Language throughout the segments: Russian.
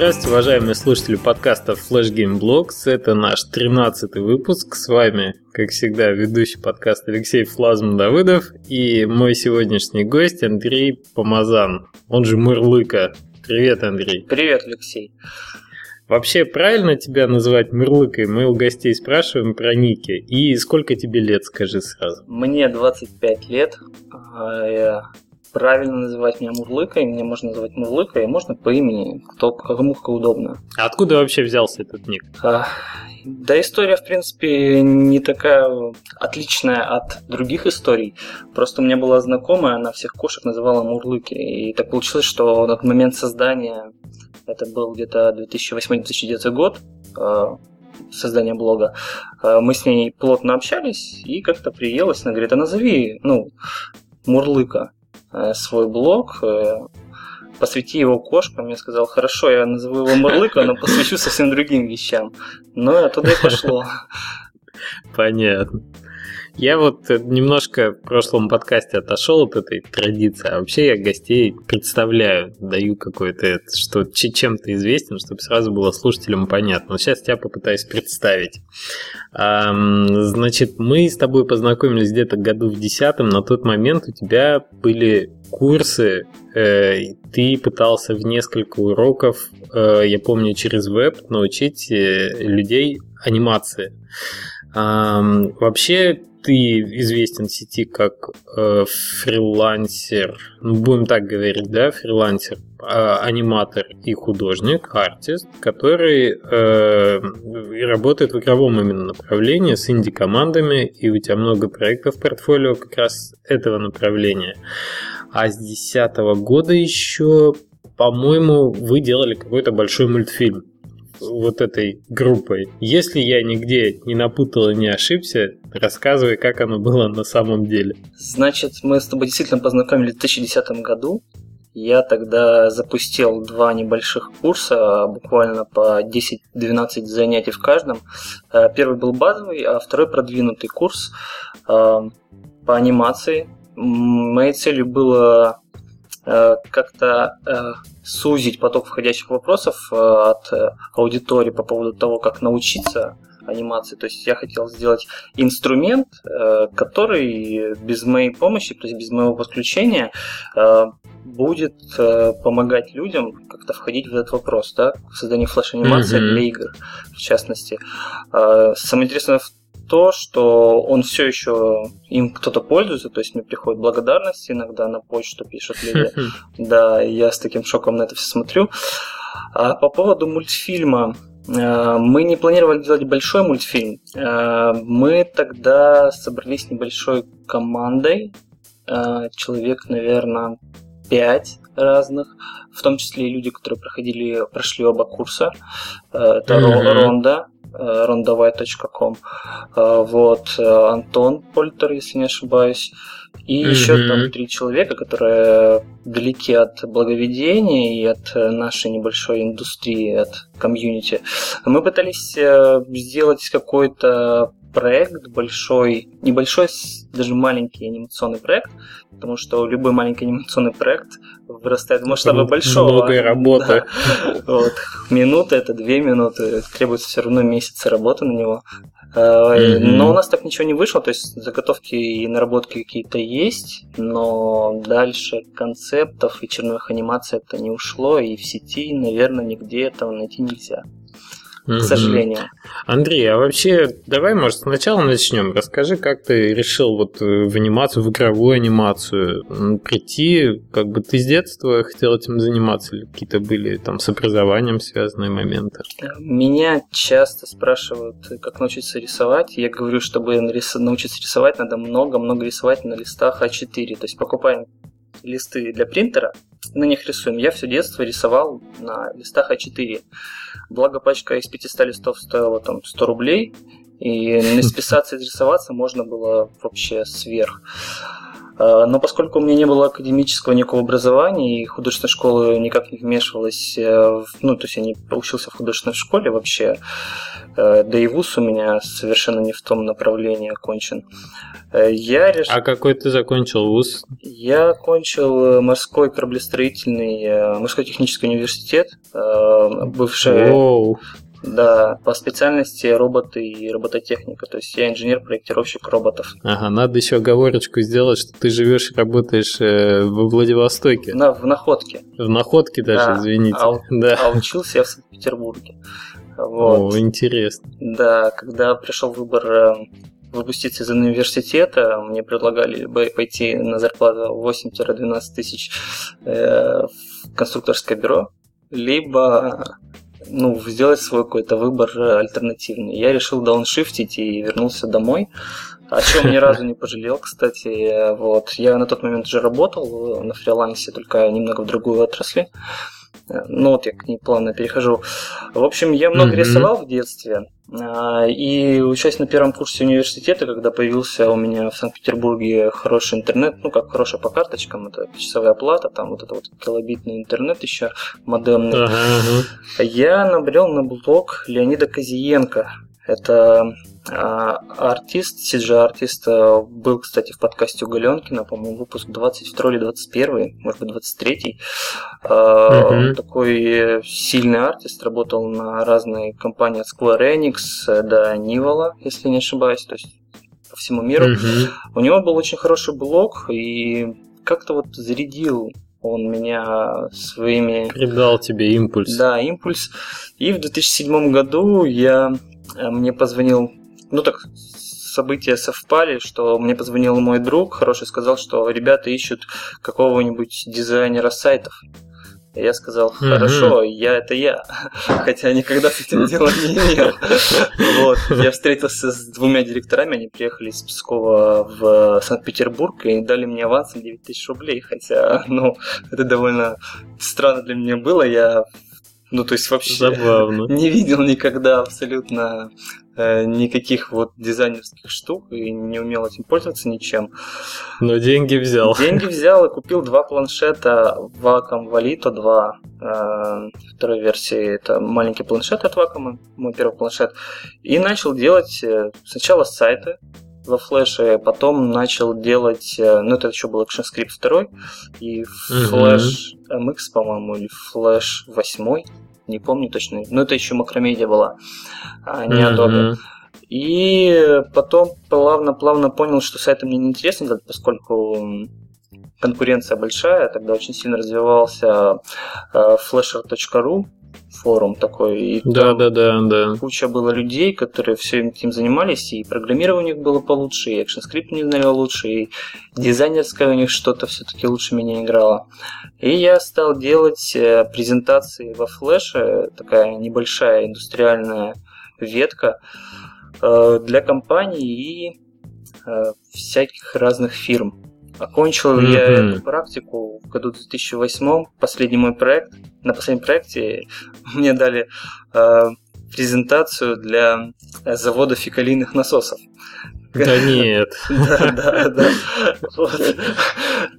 Здравствуйте, уважаемые слушатели подкаста Flash Game Blogs. Это наш 13-й выпуск. С вами, как всегда, ведущий подкаст Алексей Флазм Давыдов и мой сегодняшний гость Андрей Помазан, он же Мурлыка. Привет, Андрей. Привет, Алексей. Вообще, правильно тебя называть Мурлыкой? Мы у гостей спрашиваем про ники. И сколько тебе лет, скажи сразу? Мне 25 лет. А, правильно называть меня Мурлыкой, меня можно называть Мурлыкой, можно по имени, кто, кому как удобно. А откуда вообще взялся этот ник? А, да, история, в принципе, не такая отличная от других историй. Просто у меня была знакомая, она всех кошек называла Мурлыки. И так получилось, что на момент создания, это был где-то 2008-2009 год, а, создания блога, а, мы с ней плотно общались, и как-то приелась, она говорит, а назови, ну, Мурлыка. Э, свой блог, э, посвяти его кошкам. Я сказал, хорошо, я назову его Мурлыка, но посвящу совсем другим вещам. Ну и оттуда и пошло. Понятно. Я вот немножко в прошлом подкасте отошел от этой традиции, а вообще я гостей представляю, даю какой-то, что чем ты известен, чтобы сразу было слушателям понятно. Но сейчас тебя попытаюсь представить. Значит, мы с тобой познакомились где-то году в десятом, на тот момент у тебя были курсы, э, ты пытался в несколько уроков, э, я помню, через веб научить э, людей анимации. Вообще, ты известен в сети как э, фрилансер, ну, будем так говорить, да, фрилансер, э, аниматор и художник, артист, который э, работает в игровом именно направлении с инди-командами, и у тебя много проектов в портфолио как раз этого направления. А с 2010 года еще, по-моему, вы делали какой-то большой мультфильм вот этой группой. Если я нигде не напутал и не ошибся, рассказывай, как оно было на самом деле. Значит, мы с тобой действительно познакомились в 2010 году. Я тогда запустил два небольших курса, буквально по 10-12 занятий в каждом. Э, первый был базовый, а второй продвинутый курс э, по анимации. Моей целью было как-то э, сузить поток входящих вопросов э, от аудитории по поводу того, как научиться анимации. То есть я хотел сделать инструмент, который без моей помощи, то есть без моего подключения, будет помогать людям как-то входить в этот вопрос, да, в создание флеш-анимации mm-hmm. для игр, в частности. Самое интересное в то, что он все еще им кто-то пользуется, то есть мне приходят благодарности иногда на почту пишут люди. Да, я с таким шоком на это все смотрю. А по поводу мультфильма, э, мы не планировали делать большой мультфильм. Э, мы тогда собрались небольшой командой, э, человек, наверное, пять разных, в том числе и люди, которые проходили, прошли оба курса. Это mm-hmm. Ронда, rondavai.com. Э, вот, э, Антон Польтер, если не ошибаюсь. И mm-hmm. еще там три человека, которые далеки от благоведения и от нашей небольшой индустрии, от комьюнити. Мы пытались э, сделать какой-то проект большой, небольшой, даже маленький анимационный проект, потому что любой маленький анимационный проект вырастает в масштабы большого. Много работы. Да. Вот. Минута это две минуты, требуется все равно месяцы работы на него. Mm-hmm. Но у нас так ничего не вышло, то есть заготовки и наработки какие-то есть, но дальше концептов и черновых анимаций это не ушло, и в сети, наверное, нигде этого найти нельзя к сожалению. Андрей, а вообще, давай, может, сначала начнем. Расскажи, как ты решил вот э, в анимацию, в игровую анимацию прийти, как бы ты с детства хотел этим заниматься, или какие-то были там с образованием связанные моменты? Меня часто спрашивают, как научиться рисовать. Я говорю, чтобы научиться рисовать, надо много-много рисовать на листах А4. То есть покупаем листы для принтера, на них рисуем. Я все детство рисовал на листах А4. Благо пачка из 500 листов стоила там 100 рублей, и списаться и рисоваться можно было вообще сверх. А, но поскольку у меня не было академического никакого образования, и художественная школа никак не вмешивалась, э, ну, то есть я не учился в художественной школе вообще, э, да и вуз у меня совершенно не в том направлении окончен. Э, я реш... А какой ты закончил вуз? Я окончил морской кораблестроительный, морской технический университет, бывший... Воу. Да, по специальности роботы и робототехника. То есть я инженер-проектировщик роботов. Ага, надо еще оговорочку сделать, что ты живешь и работаешь э, во Владивостоке. На, в Находке. В Находке даже, да. извините. А, да. а учился я в Санкт-Петербурге. Вот. О, интересно. Да, когда пришел выбор э, выпуститься из университета, мне предлагали пойти на зарплату 8-12 тысяч э, в конструкторское бюро, либо ну, сделать свой какой-то выбор альтернативный. Я решил дауншифтить и вернулся домой. О чем ни разу не пожалел, кстати. Вот. Я на тот момент уже работал на фрилансе, только немного в другую отрасли. Ну вот я к ней плавно перехожу. В общем, я много mm-hmm. рисовал в детстве. А, и учась на первом курсе университета, когда появился у меня в Санкт-Петербурге хороший интернет, ну как хороший по карточкам, это часовая плата, там вот это вот килобитный интернет еще модемный, ага. я набрел на блог Леонида Козиенко. Это артист, CG-артист, а, был, кстати, в подкасте у Галенкина, по-моему, выпуск 22 или 21, может быть, 23. Uh-huh. Такой сильный артист, работал на разные компании от Square Enix до Nivala, если не ошибаюсь, то есть по всему миру. Uh-huh. У него был очень хороший блог, и как-то вот зарядил он меня своими... Придал тебе импульс. Да, импульс. И в 2007 году я мне позвонил ну так события совпали, что мне позвонил мой друг, хороший, сказал, что ребята ищут какого-нибудь дизайнера сайтов. И я сказал, хорошо, mm-hmm. я это я, хотя никогда с этим дела не имел. Вот. Я встретился с двумя директорами, они приехали из Пскова в Санкт-Петербург и дали мне авансом 9 тысяч рублей, хотя, ну, это довольно странно для меня было, я ну, то есть вообще Забавно. не видел никогда абсолютно никаких вот дизайнерских штук и не умел этим пользоваться ничем. Но деньги взял. Деньги взял и купил два планшета Wacom Valito 2 э, второй версии. Это маленький планшет от Wacom, мой первый планшет. И начал делать э, сначала сайты, во флеше, потом начал делать, э, ну это еще был ActionScript 2 и Flash MX, по-моему, или Flash 8, не помню точно, но это еще макромедиа была, а не Adobe. И потом плавно-плавно понял, что сайты мне неинтересно делать, поскольку конкуренция большая, тогда очень сильно развивался э, flasher.ru, форум такой. И да, да, да, да. Куча было людей, которые все этим занимались, и программирование у них было получше, и ActionScript не знали лучше, и дизайнерское у них что-то все-таки лучше меня играло. И я стал делать э, презентации во флеше, такая небольшая индустриальная ветка э, для компаний и э, всяких разных фирм. Окончил mm-hmm. я эту практику в году 2008, последний мой проект. На последнем проекте мне дали э, презентацию для завода фекалийных насосов. Да нет. Да, да, да.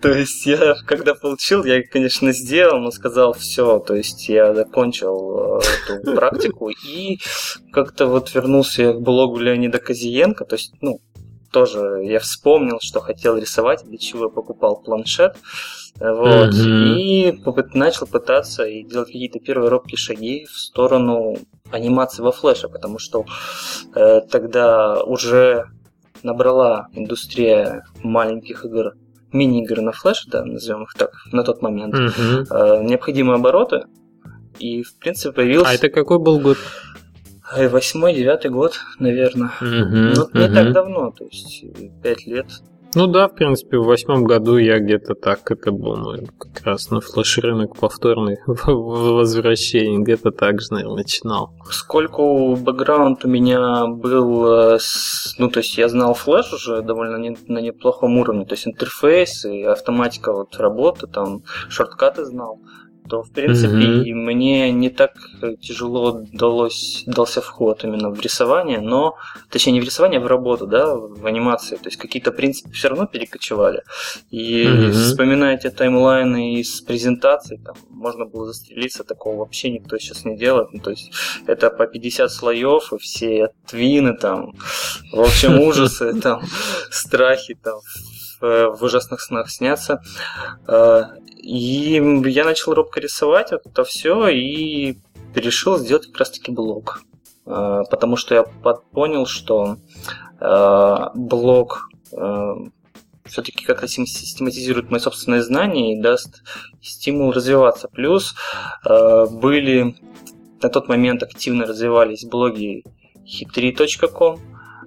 То есть я, когда получил, я, конечно, сделал, но сказал все. То есть я закончил э, эту практику и как-то вот вернулся к блогу Леонида Козиенко. То есть, ну, тоже я вспомнил, что хотел рисовать, для чего я покупал планшет. Вот. Mm-hmm. И попыт- начал пытаться и делать какие-то первые робкие шаги в сторону анимации во флеше, потому что э, тогда уже набрала индустрия маленьких игр, мини-игр на флеше, да, назовем их так, на тот момент, mm-hmm. э, необходимые обороты. И, в принципе, появился... А это какой был год? Восьмой, девятый год, наверное. Угу, ну, не угу. так давно, то есть пять лет. Ну да, в принципе, в восьмом году я где-то так, это был ну, как раз на флеш-рынок повторный возвращение, где-то так же, наверное, начинал. Сколько бэкграунд у меня был, э, ну, то есть я знал флеш уже довольно не, на неплохом уровне, то есть интерфейс и автоматика вот работы, там, шорткаты знал. То, в принципе, mm-hmm. мне не так тяжело далось, дался вход именно в рисование, но, точнее, не в рисование, а в работу, да, в анимации. То есть какие-то принципы все равно перекочевали. И mm-hmm. вспоминая эти таймлайны из презентаций, там, можно было застрелиться, такого вообще никто сейчас не делает. Ну, то есть это по 50 слоев, и все твины там, в общем, ужасы, там, страхи, там, в ужасных снах снятся. Э, и я начал робко рисовать это все и решил сделать как раз-таки блог. Э, потому что я понял, что э, блог все-таки как-то систематизирует мои собственные знания и даст стимул развиваться. Плюс были на тот момент активно развивались блоги хитри.ком,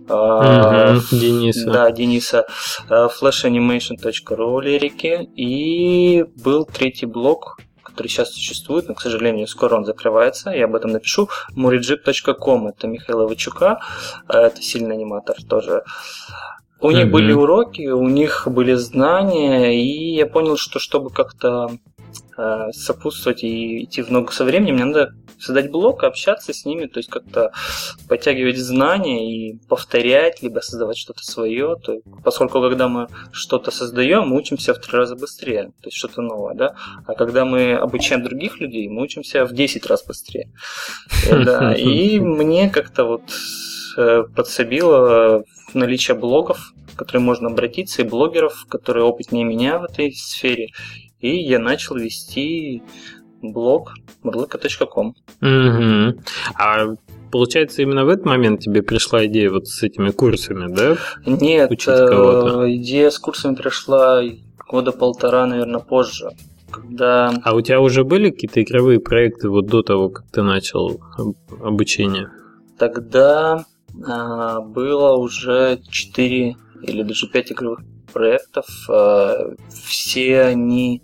Uh-huh, Дениса. Да, Дениса. flashanimation.ru лирики. И был третий блок, который сейчас существует, но, к сожалению, скоро он закрывается, я об этом напишу. murijip.com, это Михаила Вачука, это сильный аниматор тоже. У них mm-hmm. были уроки, у них были знания, и я понял, что чтобы как-то э, сопутствовать и идти в ногу со временем, мне надо создать блог, общаться с ними, то есть как-то подтягивать знания и повторять, либо создавать что-то свое. То, поскольку когда мы что-то создаем, мы учимся в три раза быстрее, то есть что-то новое, да. А когда мы обучаем других людей, мы учимся в 10 раз быстрее. Да. И мне как-то вот э, подсобило наличие блогов, в которые можно обратиться, и блогеров, которые опытнее меня в этой сфере. И я начал вести блог murlaka.com. Угу. А получается, именно в этот момент тебе пришла идея вот с этими курсами, да? Нет? Э, идея с курсами пришла года полтора, наверное, позже. Когда... А у тебя уже были какие-то игровые проекты вот до того, как ты начал обучение? Тогда а, было уже 4 или даже 5 игровых проектов. А, все они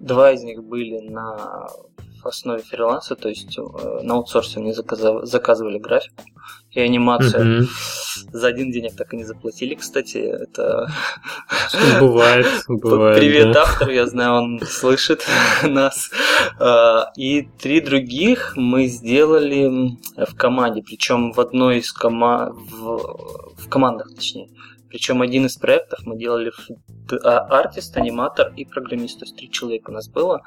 Два из них были на основе фриланса, то есть э, на аутсорсе мне заказывали графику и анимацию. Mm-hmm. За один денег так и не заплатили, кстати. Это бывает, бывает. Привет, да. автор, я знаю, он слышит нас. А, и три других мы сделали в команде, причем в одной из команд, в командах, точнее. Причем один из проектов мы делали а, артист, аниматор и программист. То есть три человека у нас было.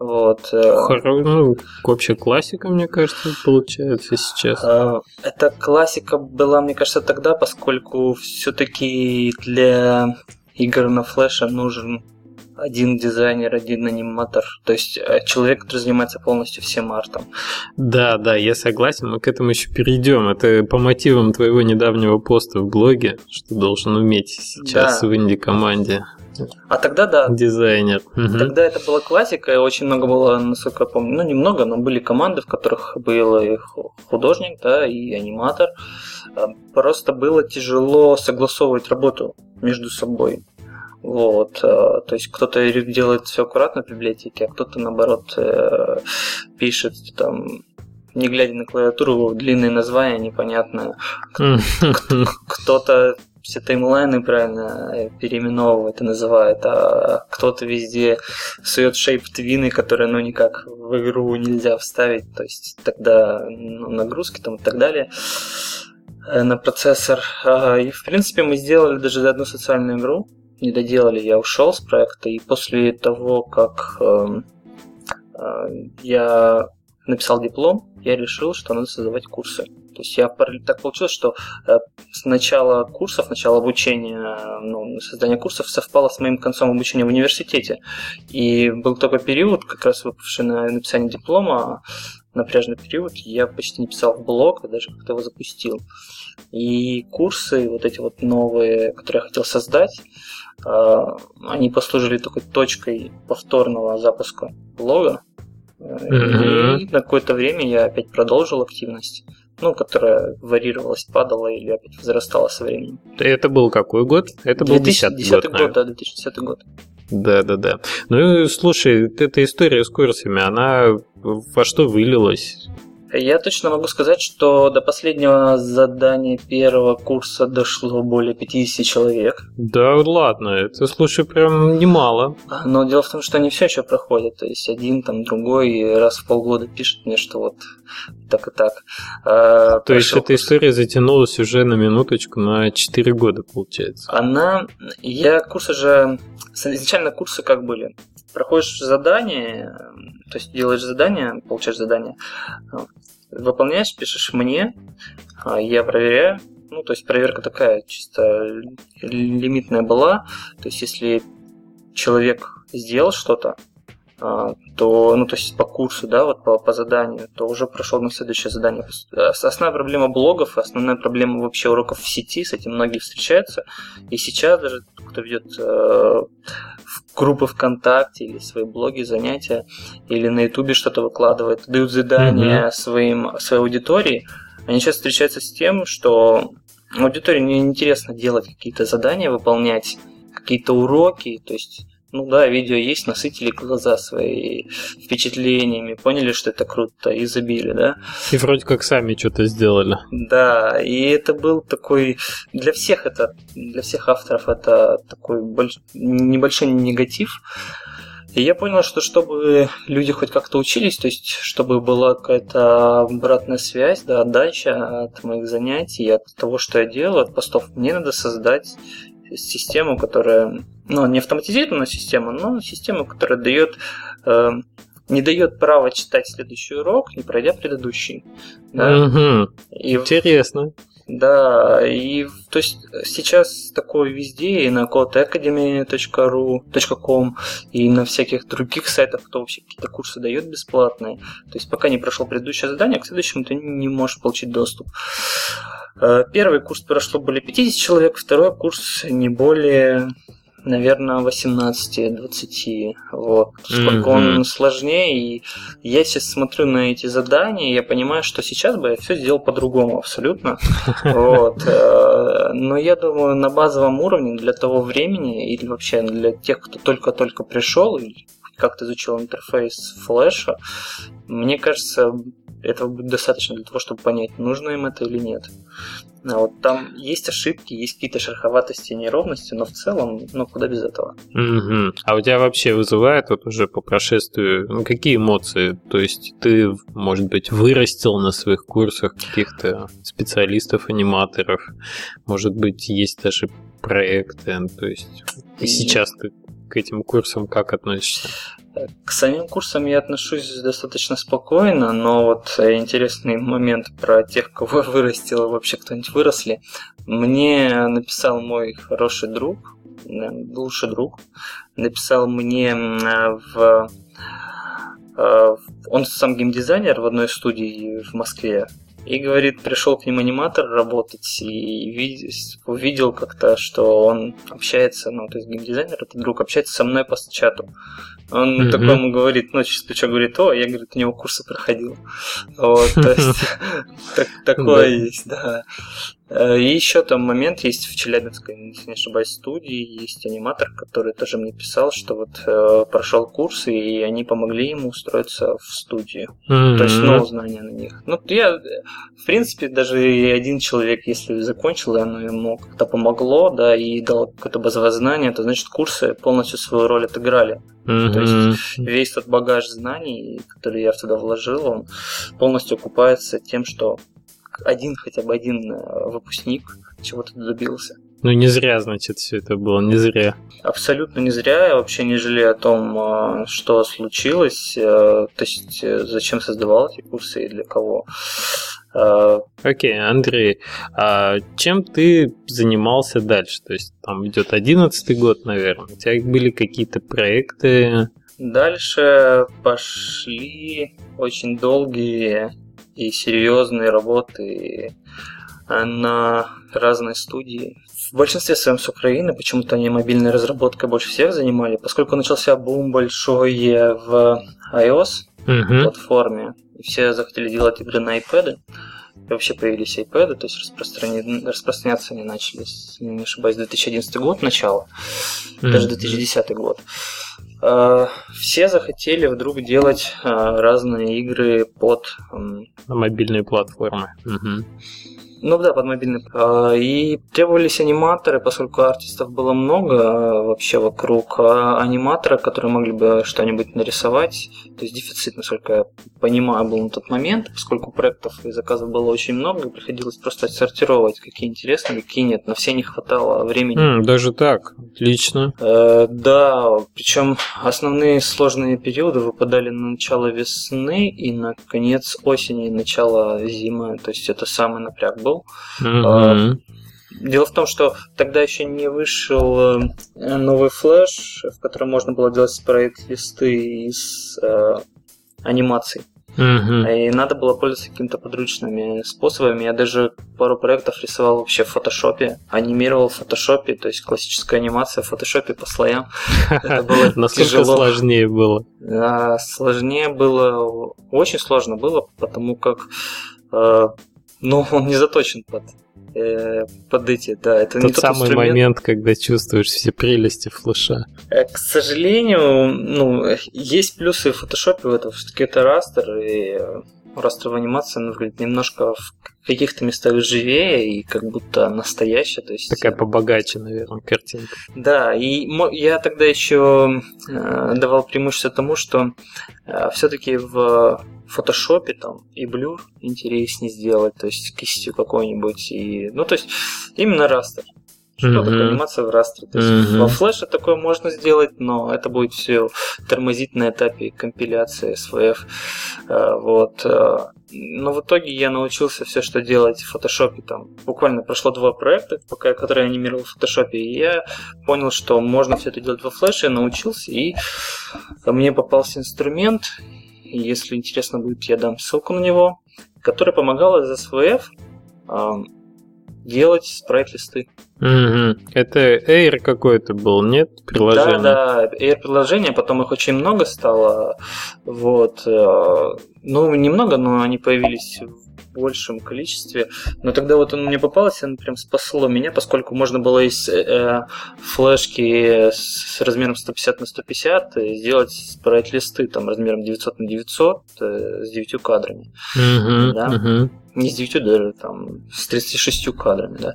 Вот. Э, ну, вообще классика, мне кажется, получается сейчас. А, эта классика была, мне кажется, тогда, поскольку все-таки для игр на флеше нужен один дизайнер, один аниматор. То есть э, человек, который занимается полностью всем артом. Да, да, я согласен, мы к этому еще перейдем. Это по мотивам твоего недавнего поста в блоге, что должен уметь сейчас да. в инди-команде. А тогда да. Дизайнер. Угу. Тогда это была классика, и очень много было, насколько я помню, ну немного, но были команды, в которых был и художник, да, и аниматор. Э, просто было тяжело согласовывать работу между собой. Вот, э, то есть кто-то делает все аккуратно в библиотеке, а кто-то наоборот э, пишет там не глядя на клавиатуру, длинные названия непонятно. Кто-то все таймлайны правильно переименовывает и называет, а кто-то везде сует шейп твины, которые ну никак в игру нельзя вставить, то есть тогда ну, нагрузки там и так далее э, на процессор. А, и в принципе мы сделали даже одну социальную игру, не доделали, я ушел с проекта, и после того, как э, э, я написал диплом, я решил, что надо создавать курсы. То есть я так получилось, что э, с начала курсов, начало обучения, ну, создание курсов совпало с моим концом обучения в университете. И был такой период, как раз выпавший на написание диплома, напряжный период, я почти не писал в блог, а даже как-то его запустил. И курсы, вот эти вот новые, которые я хотел создать, а, они послужили такой точкой повторного запуска блога. Mm-hmm. И на какое-то время я опять продолжил активность, ну, которая варьировалась, падала или опять возрастала со временем. Это был какой год? Это был 2010 год, год да, 2010 год. Да, да, да. Ну, слушай, эта история с курсами, она во что вылилась? Я точно могу сказать, что до последнего задания первого курса дошло более 50 человек. Да ладно, это, слушай, прям немало. Но дело в том, что они все еще проходят. То есть один, там, другой раз в полгода пишет мне, что вот так и так. А, То есть эта история затянулась уже на минуточку на 4 года, получается? Она... Я курсы же... Изначально курсы как были? Проходишь задание, то есть делаешь задание, получаешь задание, выполняешь, пишешь мне, а, я проверяю, ну, то есть проверка такая, чисто лимитная была, то есть если человек сделал что-то, то, ну, то есть по курсу, да, вот по, по заданию, то уже прошел на следующее задание. Основная проблема блогов, основная проблема вообще уроков в сети, с этим многие встречаются. И сейчас даже кто ведет э, группы ВКонтакте или свои блоги, занятия, или на Ютубе что-то выкладывает, дают задания mm-hmm. своим, своей аудитории, они сейчас встречаются с тем, что аудитории неинтересно делать какие-то задания, выполнять какие-то уроки, то есть ну да, видео есть, насытили глаза свои впечатлениями, поняли, что это круто, и забили, да. И вроде как сами что-то сделали. Да, и это был такой, для всех это, для всех авторов это такой больш... небольшой негатив, и я понял, что чтобы люди хоть как-то учились, то есть чтобы была какая-то обратная связь, да, отдача от моих занятий, от того, что я делаю, от постов, мне надо создать систему, которая, ну, не автоматизированная система, но система, которая дает э, не дает права читать следующий урок, не пройдя предыдущий. Да? Угу. И, Интересно. Да, и то есть сейчас такое везде, и на codeacademy.ru.com, и на всяких других сайтах, кто вообще какие-то курсы дает бесплатные. То есть пока не прошел предыдущее задание, к следующему ты не можешь получить доступ. Э, первый курс прошло более 50 человек, второй курс не более наверное, 18-20. Вот. Сколько mm-hmm. он сложнее. И я сейчас смотрю на эти задания, я понимаю, что сейчас бы я все сделал по-другому абсолютно. Вот. Э, но я думаю, на базовом уровне для того времени или вообще для тех, кто только-только пришел или как-то изучил интерфейс флеша, мне кажется, этого будет достаточно для того, чтобы понять, нужно им это или нет. А вот там есть ошибки, есть какие-то шероховатости, неровности, но в целом, ну, куда без этого. Угу. А у тебя вообще вызывает вот уже по прошествию, ну, какие эмоции? То есть ты, может быть, вырастил на своих курсах каких-то специалистов, аниматоров, может быть, есть даже проекты, то есть и сейчас ты к этим курсам как относишься? К самим курсам я отношусь достаточно спокойно, но вот интересный момент про тех, кого я вырастил, вообще кто-нибудь выросли. Мне написал мой хороший друг, лучший друг, написал мне в э, он сам геймдизайнер в одной студии в Москве. И говорит, пришел к ним аниматор работать и увидел как-то, что он общается, ну, то есть геймдизайнер, этот друг, общается со мной по чату. Он mm-hmm. такому говорит, ну, через плечо говорит, о, я, говорит, у него курсы проходил. Вот, то есть, такое есть, да. Э, и еще там момент есть в Челябинской, если не ошибаюсь, студии, есть аниматор, который тоже мне писал, что вот э, прошел курсы, и они помогли ему устроиться в студию. Mm-hmm. То есть, ну, знания на них. Ну, я, в принципе, даже и один человек, если закончил, и оно ему как-то помогло, да, и дал какое-то базовое знание, то значит курсы полностью свою роль отыграли. Mm-hmm. То есть весь тот багаж знаний, который я туда вложил, он полностью окупается тем, что один, хотя бы один э, выпускник чего-то добился. Ну, не зря, значит, все это было, не зря. Абсолютно не зря. Я вообще не жалею о том, э, что случилось. Э, то есть, зачем создавал эти курсы и для кого. Окей, okay, Андрей, а чем ты занимался дальше? То есть, там идет одиннадцатый год, наверное. У тебя были какие-то проекты? Дальше пошли очень долгие и серьезные работы на разные студии. В большинстве своем с Украины, почему-то они мобильной разработкой больше всех занимали, поскольку начался бум большой в iOS uh-huh. платформе, и все захотели делать игры на iPad. И вообще появились iPad, то есть распространя... распространяться они начали, не ошибаюсь, 2011 год начало, uh-huh. даже 2010 год. Э, все захотели вдруг делать э, разные игры под... На мобильные платформы. Угу. Ну да, под мобильный. А, и требовались аниматоры, поскольку артистов было много а, вообще вокруг. А аниматора, которые могли бы что-нибудь нарисовать, то есть дефицит, насколько я понимаю, был на тот момент, поскольку проектов и заказов было очень много, приходилось просто отсортировать, какие интересные, какие нет. На все не хватало времени. Mm, даже так, отлично. Э, да, причем основные сложные периоды выпадали на начало весны и на конец осени начало зимы. То есть это самый напряг был прошел. Mm-hmm. Дело в том, что тогда еще не вышел э, новый флеш, в котором можно было делать спрайт-листы из э, анимаций. Mm-hmm. И надо было пользоваться какими-то подручными способами. Я даже пару проектов рисовал вообще в фотошопе, анимировал в фотошопе, то есть классическая анимация в фотошопе по слоям. Это было Насколько сложнее было? Сложнее было, очень сложно было, потому как э, но он не заточен под, э, под эти, да. Это тот не тот самый инструмент. момент, когда чувствуешь все прелести флеша. Э, к сожалению, ну, есть плюсы в фотошопе в этом, все-таки это растер, и растровая анимация, она выглядит немножко в каких-то местах живее и как будто настоящая. То есть... Такая побогаче, наверное, картинка. Да, и я тогда еще э, давал преимущество тому, что э, все-таки в фотошопе там и блюр интереснее сделать, то есть кистью какой-нибудь. И... Ну, то есть именно растер. Что mm-hmm. такое анимация в растре? То есть mm-hmm. во флеше такое можно сделать, но это будет все тормозить на этапе компиляции SVF. Э, вот. Э, но в итоге я научился все, что делать в фотошопе. Там буквально прошло два проекта, пока, которые я анимировал в фотошопе, и я понял, что можно все это делать во флеше, я научился, и мне попался инструмент, если интересно будет, я дам ссылку на него, который помогал из SVF э, делать спрайт-листы. Угу. Это Air какой-то был, нет? Приложение? Да, да, Air приложение, потом их очень много стало. Вот. Э, ну, немного, но они появились большем количестве. Но тогда вот он мне попался, он прям спасло меня, поскольку можно было из э, флешки с размером 150 на 150 э, сделать спрайт-листы там размером 900 на 900 э, с 9 кадрами. Mm-hmm, да? mm-hmm. Не с 9 даже, там, с 36 кадрами, да.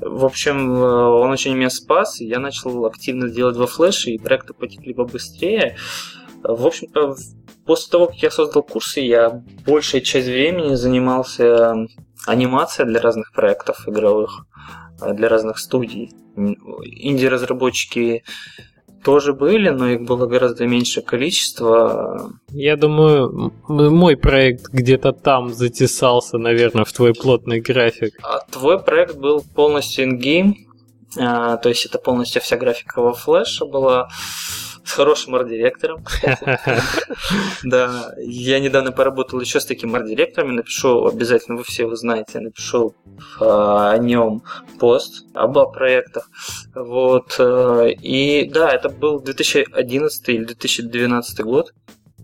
В общем, э, он очень меня спас, и я начал активно делать во флеше, и проекты потекли побыстрее. В общем-то, После того, как я создал курсы, я большая часть времени занимался анимацией для разных проектов игровых, э, для разных студий. Инди-разработчики тоже были, но их было гораздо меньше количество. Я думаю, мой проект где-то там затесался, наверное, в твой плотный график. А твой проект был полностью ингейм, а, то есть это полностью вся графика во флеше была с хорошим арт-директором. Да, я недавно поработал еще с таким арт-директором, напишу, обязательно вы все его знаете, напишу а, о нем пост об проектах. Вот. Э, и да, это был 2011 или 2012 год.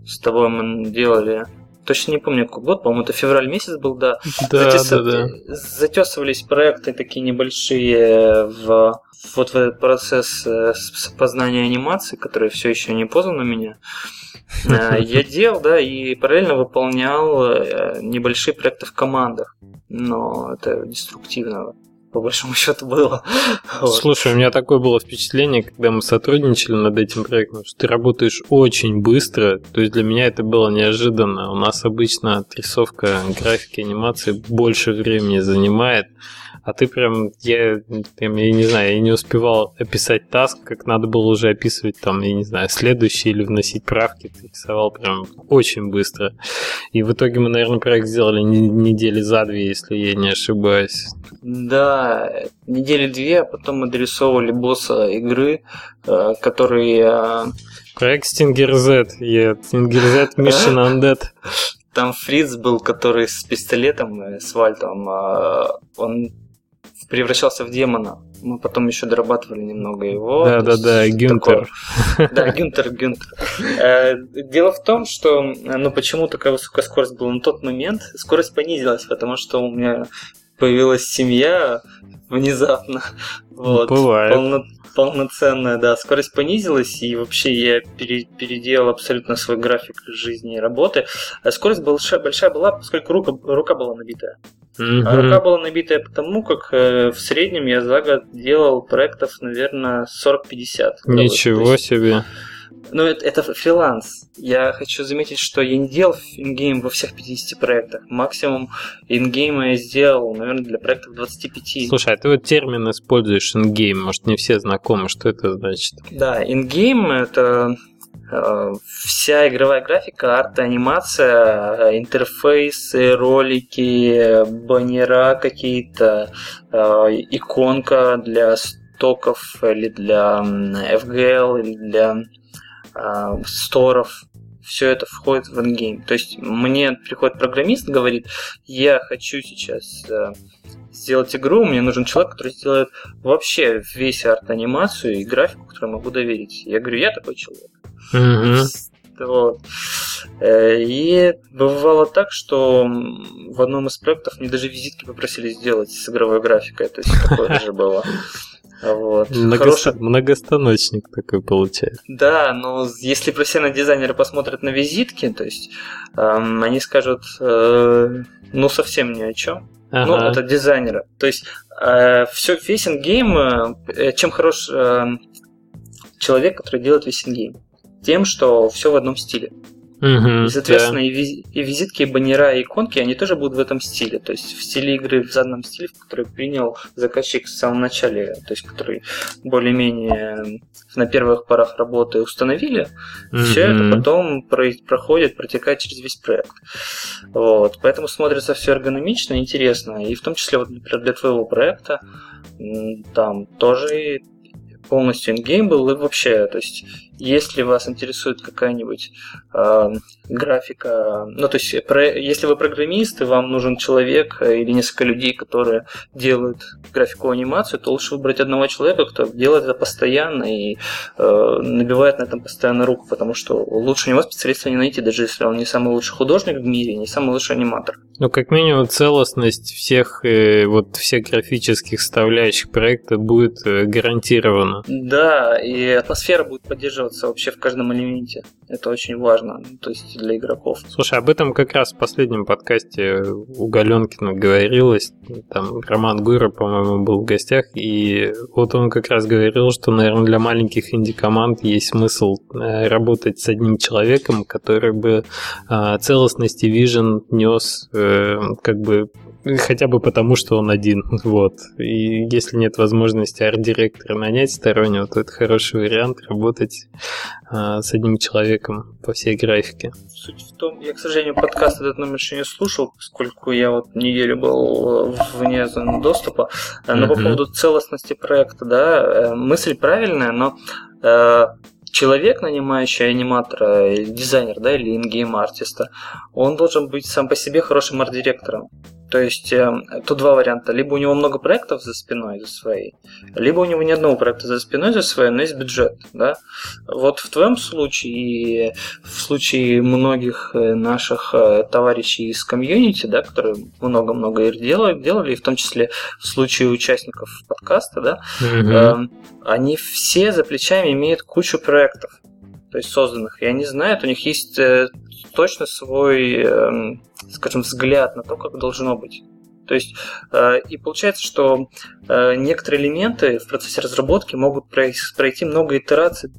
С тобой мы делали точно не помню какой год, по-моему, это февраль месяц был, да. Да, Затес... да, да. Затесывались проекты такие небольшие в вот в этот процесс э, познания анимации, который все еще не познан у меня. Э, я делал, да, и параллельно выполнял э, небольшие проекты в командах. Но это деструктивно по большому счету было. Слушай, у меня такое было впечатление, когда мы сотрудничали над этим проектом, что ты работаешь очень быстро. То есть для меня это было неожиданно. У нас обычно отрисовка графики, анимации больше времени занимает. А ты прям, я, я, я не знаю, я не успевал описать таск, как надо было уже описывать там, я не знаю, следующий или вносить правки. Ты рисовал прям очень быстро. И в итоге мы, наверное, проект сделали недели за две, если я не ошибаюсь. Да, недели две, а потом мы дорисовывали босса игры, э, который... Э, проект Stinger Z, yeah, Stinger Z Mission Undead. Там Фриц был, который с пистолетом, с вальтом, а он превращался в демона. Мы потом еще дорабатывали немного его. Да, да, да, Гюнтер. Да, Гюнтер, Гюнтер. Э, дело в том, что ну почему такая высокая скорость была на тот момент, скорость понизилась, потому что у меня появилась семья, внезапно. Вот. Бывает. Полно, полноценная, да, скорость понизилась, и вообще я пере, переделал абсолютно свой график жизни и работы. А скорость большая, большая была, поскольку рука, рука была набитая. Мгм. А рука была набитая потому, как э, в среднем я за год делал проектов, наверное, 40-50. Ничего есть, себе. Ну, это, это фриланс. Я хочу заметить, что я не делал ингейм во всех 50 проектах. Максимум ингейма я сделал, наверное, для проектов 25. Слушай, а ты вот термин используешь ингейм, может не все знакомы, что это значит? Да, ингейм это э, вся игровая графика, арт, анимация, э, интерфейсы, ролики, баннера какие-то, э, иконка для стоков или для FGL или для сторов. Все это входит в ингейм. То есть мне приходит программист, говорит, я хочу сейчас э, сделать игру, мне нужен человек, который сделает вообще весь арт-анимацию и графику, которую могу доверить. Я говорю, я такой человек. Вот. Э, И бывало так, что в одном из проектов мне даже визитки попросили сделать с игровой графикой. То есть такое даже было. Вот. Многос- Хорошая- Многостаночник такой получается. Да, но если профессиональные дизайнеры посмотрят на визитки, то есть эм, они скажут, э, ну совсем ни о чем. Ну, Ага. это дизайнеры. То есть все, весь ингейм, э, чем хорош э, человек, который делает весь ингейм? Тем, что все в одном стиле. Мгм, И, соответственно, и, виз- и визитки, и баннера, и иконки, они тоже будут в этом стиле. То есть в стиле игры, в заданном стиле, в который принял заказчик в самом начале, то есть который более-менее на первых порах работы установили, да. все это потом про- проходит, протекает через весь проект. Вот. Поэтому смотрится все эргономично, интересно. И в том числе, вот, например, для твоего проекта там тоже полностью ингейм был и вообще, то есть если вас интересует какая-нибудь э, графика, ну то есть про- если вы программист и вам нужен человек э, или несколько людей, которые делают графику анимацию, то лучше выбрать одного человека, кто делает это постоянно и э, набивает на этом постоянно руку, потому что лучше него специалиста не найти, даже если он не самый лучший художник в мире, не самый лучший аниматор. Ну, как минимум, целостность всех э, вот всех графических составляющих проекта будет э, гарантирована. Да, и атмосфера будет поддерживаться вообще в каждом элементе. Это очень важно, то есть для игроков. Слушай, об этом как раз в последнем подкасте у Галенкина говорилось. Там Роман Гура, по-моему, был в гостях, и вот он как раз говорил, что, наверное, для маленьких инди-команд есть смысл э, работать с одним человеком, который бы э, целостность и вижен нес э, как бы хотя бы потому, что он один. Вот. И если нет возможности арт-директора нанять стороннего, то это хороший вариант работать э, с одним человеком по всей графике. Суть в том, я, к сожалению, подкаст этот номер еще не слушал, поскольку я вот неделю был э, вне зоны доступа. Э, Но по Мгм. поводу целостности проекта, да, э, мысль правильная, но э, человек, нанимающий аниматора, или дизайнер, да, или ингейм-артиста, он должен быть сам по себе хорошим арт-директором. То есть э, тут два варианта. Либо у него много проектов за спиной, за своей, либо у него ни одного проекта за спиной, за своей, но есть бюджет. Да? Вот в твоем случае и в случае многих э, наших э, товарищей из комьюнити, да, которые много-много игр делали, делали, и в том числе в случае участников подкаста, да, Мгм. Эм, они все за плечами имеют кучу проектов, то есть созданных, и они знают, у них есть э, точно свой, эм, скажем, взгляд на то, как должно быть. То есть, э, и получается, что э, некоторые элементы в процессе разработки могут прой- пройти много итераций,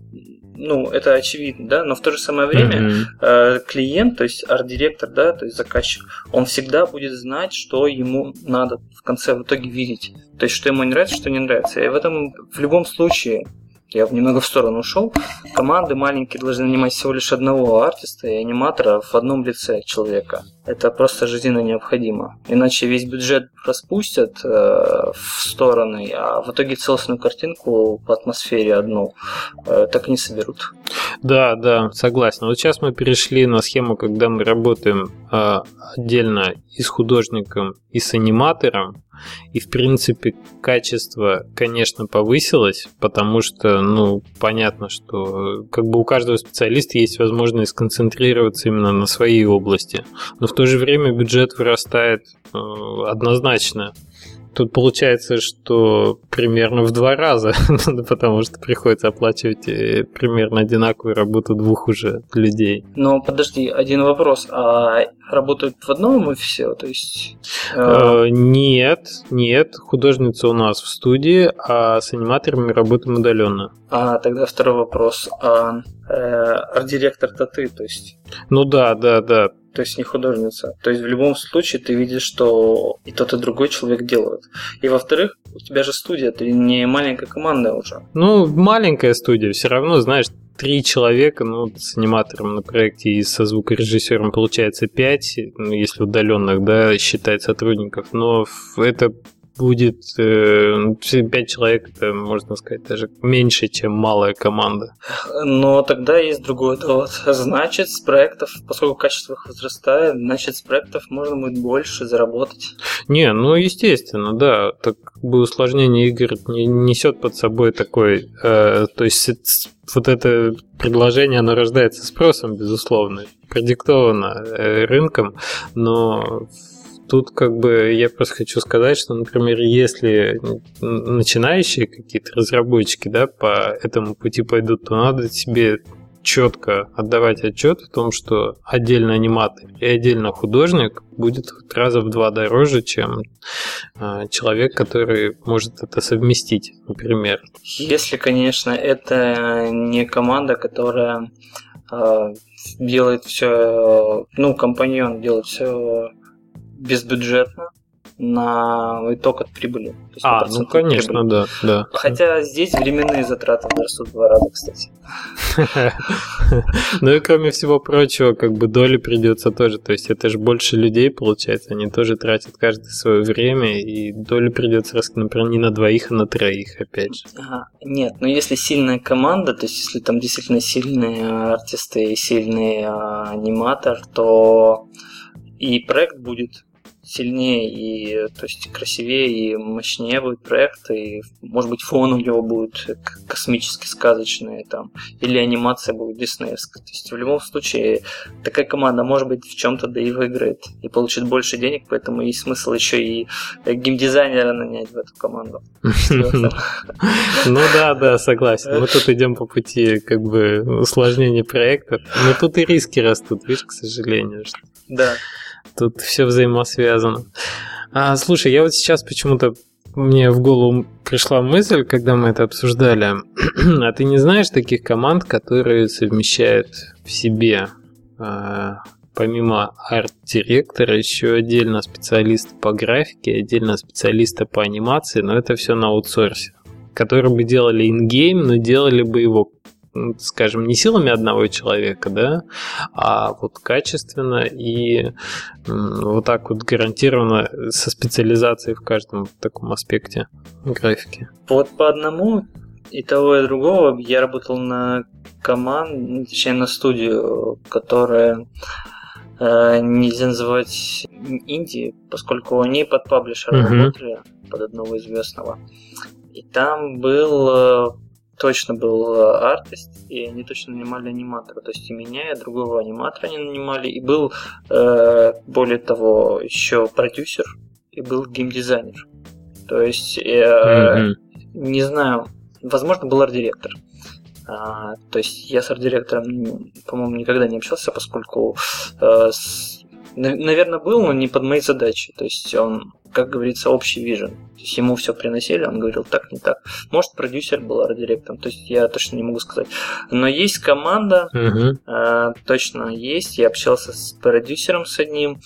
ну, это очевидно, да, но в то же самое время э, клиент, то есть арт-директор, да, то есть заказчик, он всегда будет знать, что ему надо в конце в итоге видеть. То есть, что ему нравится, что не нравится. И в этом в любом случае я немного в сторону ушел. Команды маленькие должны нанимать всего лишь одного артиста и аниматора в одном лице человека. Это просто жизненно необходимо. Иначе весь бюджет распустят э, в стороны, а в итоге целостную картинку по атмосфере одну э, так и не соберут. Да, да, согласен. Вот сейчас мы перешли на схему, когда мы работаем а, отдельно и с художником, и с аниматором. И, в принципе, качество, конечно, повысилось, потому что, ну, понятно, что как бы у каждого специалиста есть возможность сконцентрироваться именно на своей области. Но в то же время бюджет вырастает э, однозначно. тут получается, что примерно в два раза, потому что приходится оплачивать э, примерно одинаковую работу двух уже людей. Но подожди, один вопрос. А работают в одном офисе? То есть... Э... Нет, нет. Художница у нас в студии, а с аниматорами работаем удаленно. А тогда второй вопрос. А э, арт-директор-то ты, то есть... Ну да, да, да то есть не художница. То есть в любом случае ты видишь, что и тот, и другой человек делают. И во-вторых, у тебя же студия, ты не маленькая команда уже. Ну, маленькая студия, все равно, знаешь, три человека, ну, с аниматором на проекте и со звукорежиссером получается пять, ну, если удаленных, да, считать сотрудников, но это будет э, 5 человек, это, можно сказать, даже меньше, чем малая команда. Но тогда есть другой довод. Значит, с проектов, поскольку качество их возрастает, значит, с проектов можно будет больше заработать. Не, ну, естественно, да. Так бы усложнение игр не несет под собой такой... Э, то есть вот это предложение, оно рождается спросом, безусловно, продиктовано э, рынком, но тут как бы я просто хочу сказать, что, например, если начинающие какие-то разработчики да, по этому пути пойдут, то надо себе четко отдавать отчет о том, что отдельно аниматор и отдельно художник будет раза в два дороже, чем э, человек, который может это совместить, например. Если, конечно, это не команда, которая э, делает все, ну, компаньон делает все безбюджетно на итог от прибыли. А, ну конечно, да, да. Хотя здесь временные затраты растут в два раза, кстати. Ну и кроме всего прочего, как бы доли придется тоже. То есть это же больше людей получается, они тоже тратят каждое свое время, и доли придется например, не на двоих, а на троих, опять же. Ага. Нет, но если сильная команда, то есть если там действительно сильные артисты и сильный а, аниматор, то и проект будет сильнее и то есть красивее и мощнее будет проект, и может быть фон у него будет космически сказочный там, или анимация будет диснеевская. То есть в любом случае такая команда может быть в чем-то да и выиграет и получит больше денег, поэтому есть смысл еще и геймдизайнера нанять в эту команду. Ну да, да, согласен. Мы тут идем по пути как бы усложнения проектов, но тут и риски растут, видишь, к сожалению. Да. Тут все взаимосвязано. А, слушай, я вот сейчас почему-то мне в голову пришла мысль, когда мы это обсуждали. а ты не знаешь таких команд, которые совмещают в себе а, помимо арт-директора еще отдельно специалиста по графике, отдельно специалиста по анимации, но это все на аутсорсе, которые бы делали ингейм, но делали бы его скажем, не силами одного человека, да, а вот качественно и вот так вот гарантированно со специализацией в каждом таком аспекте графики. Вот по одному и того, и другого я работал на команду, точнее на студию, которая э, нельзя называть инди, поскольку они под паблишером uh-huh. работали, под одного известного. И там был э, точно был э, артист, и они точно нанимали аниматора. То есть и меня, и другого аниматора они нанимали. И был, э, более того, еще продюсер, и был геймдизайнер. То есть, э, mm-hmm. не знаю, возможно, был арт-директор. А, то есть я с арт-директором, по-моему, никогда не общался, поскольку э, с, наверное, был, но не под моей задачей. То есть он как говорится, общий вижен. То есть ему все приносили, он говорил так, не так. Может, продюсер был арт-директором, то есть я точно не могу сказать. Но есть команда, uh-huh. э, точно есть. Я общался с продюсером с одним.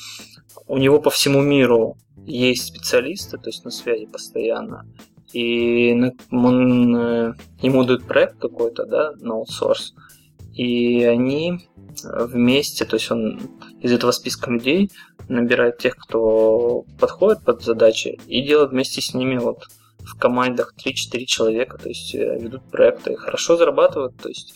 У него по всему миру есть специалисты, то есть на связи постоянно. И он, э, ему дают проект какой-то, да, на аутсорс. И они вместе, то есть он из этого списка людей набирает тех, кто подходит под задачи, и делает вместе с ними вот в командах 3-4 человека, то есть э, ведут проекты и хорошо зарабатывают, то есть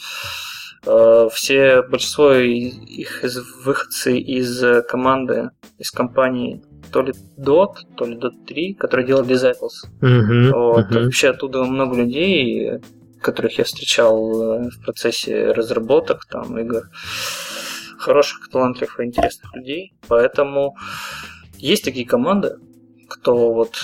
э, все, большинство их из, выходцы из команды, из компании то ли Dot, то ли Dot 3, который делал Disciples. Uh-huh, вот. uh-huh. Вообще оттуда много людей, которых я встречал э, в процессе разработок там игр хороших, талантливых и интересных людей. Поэтому есть такие команды, кто вот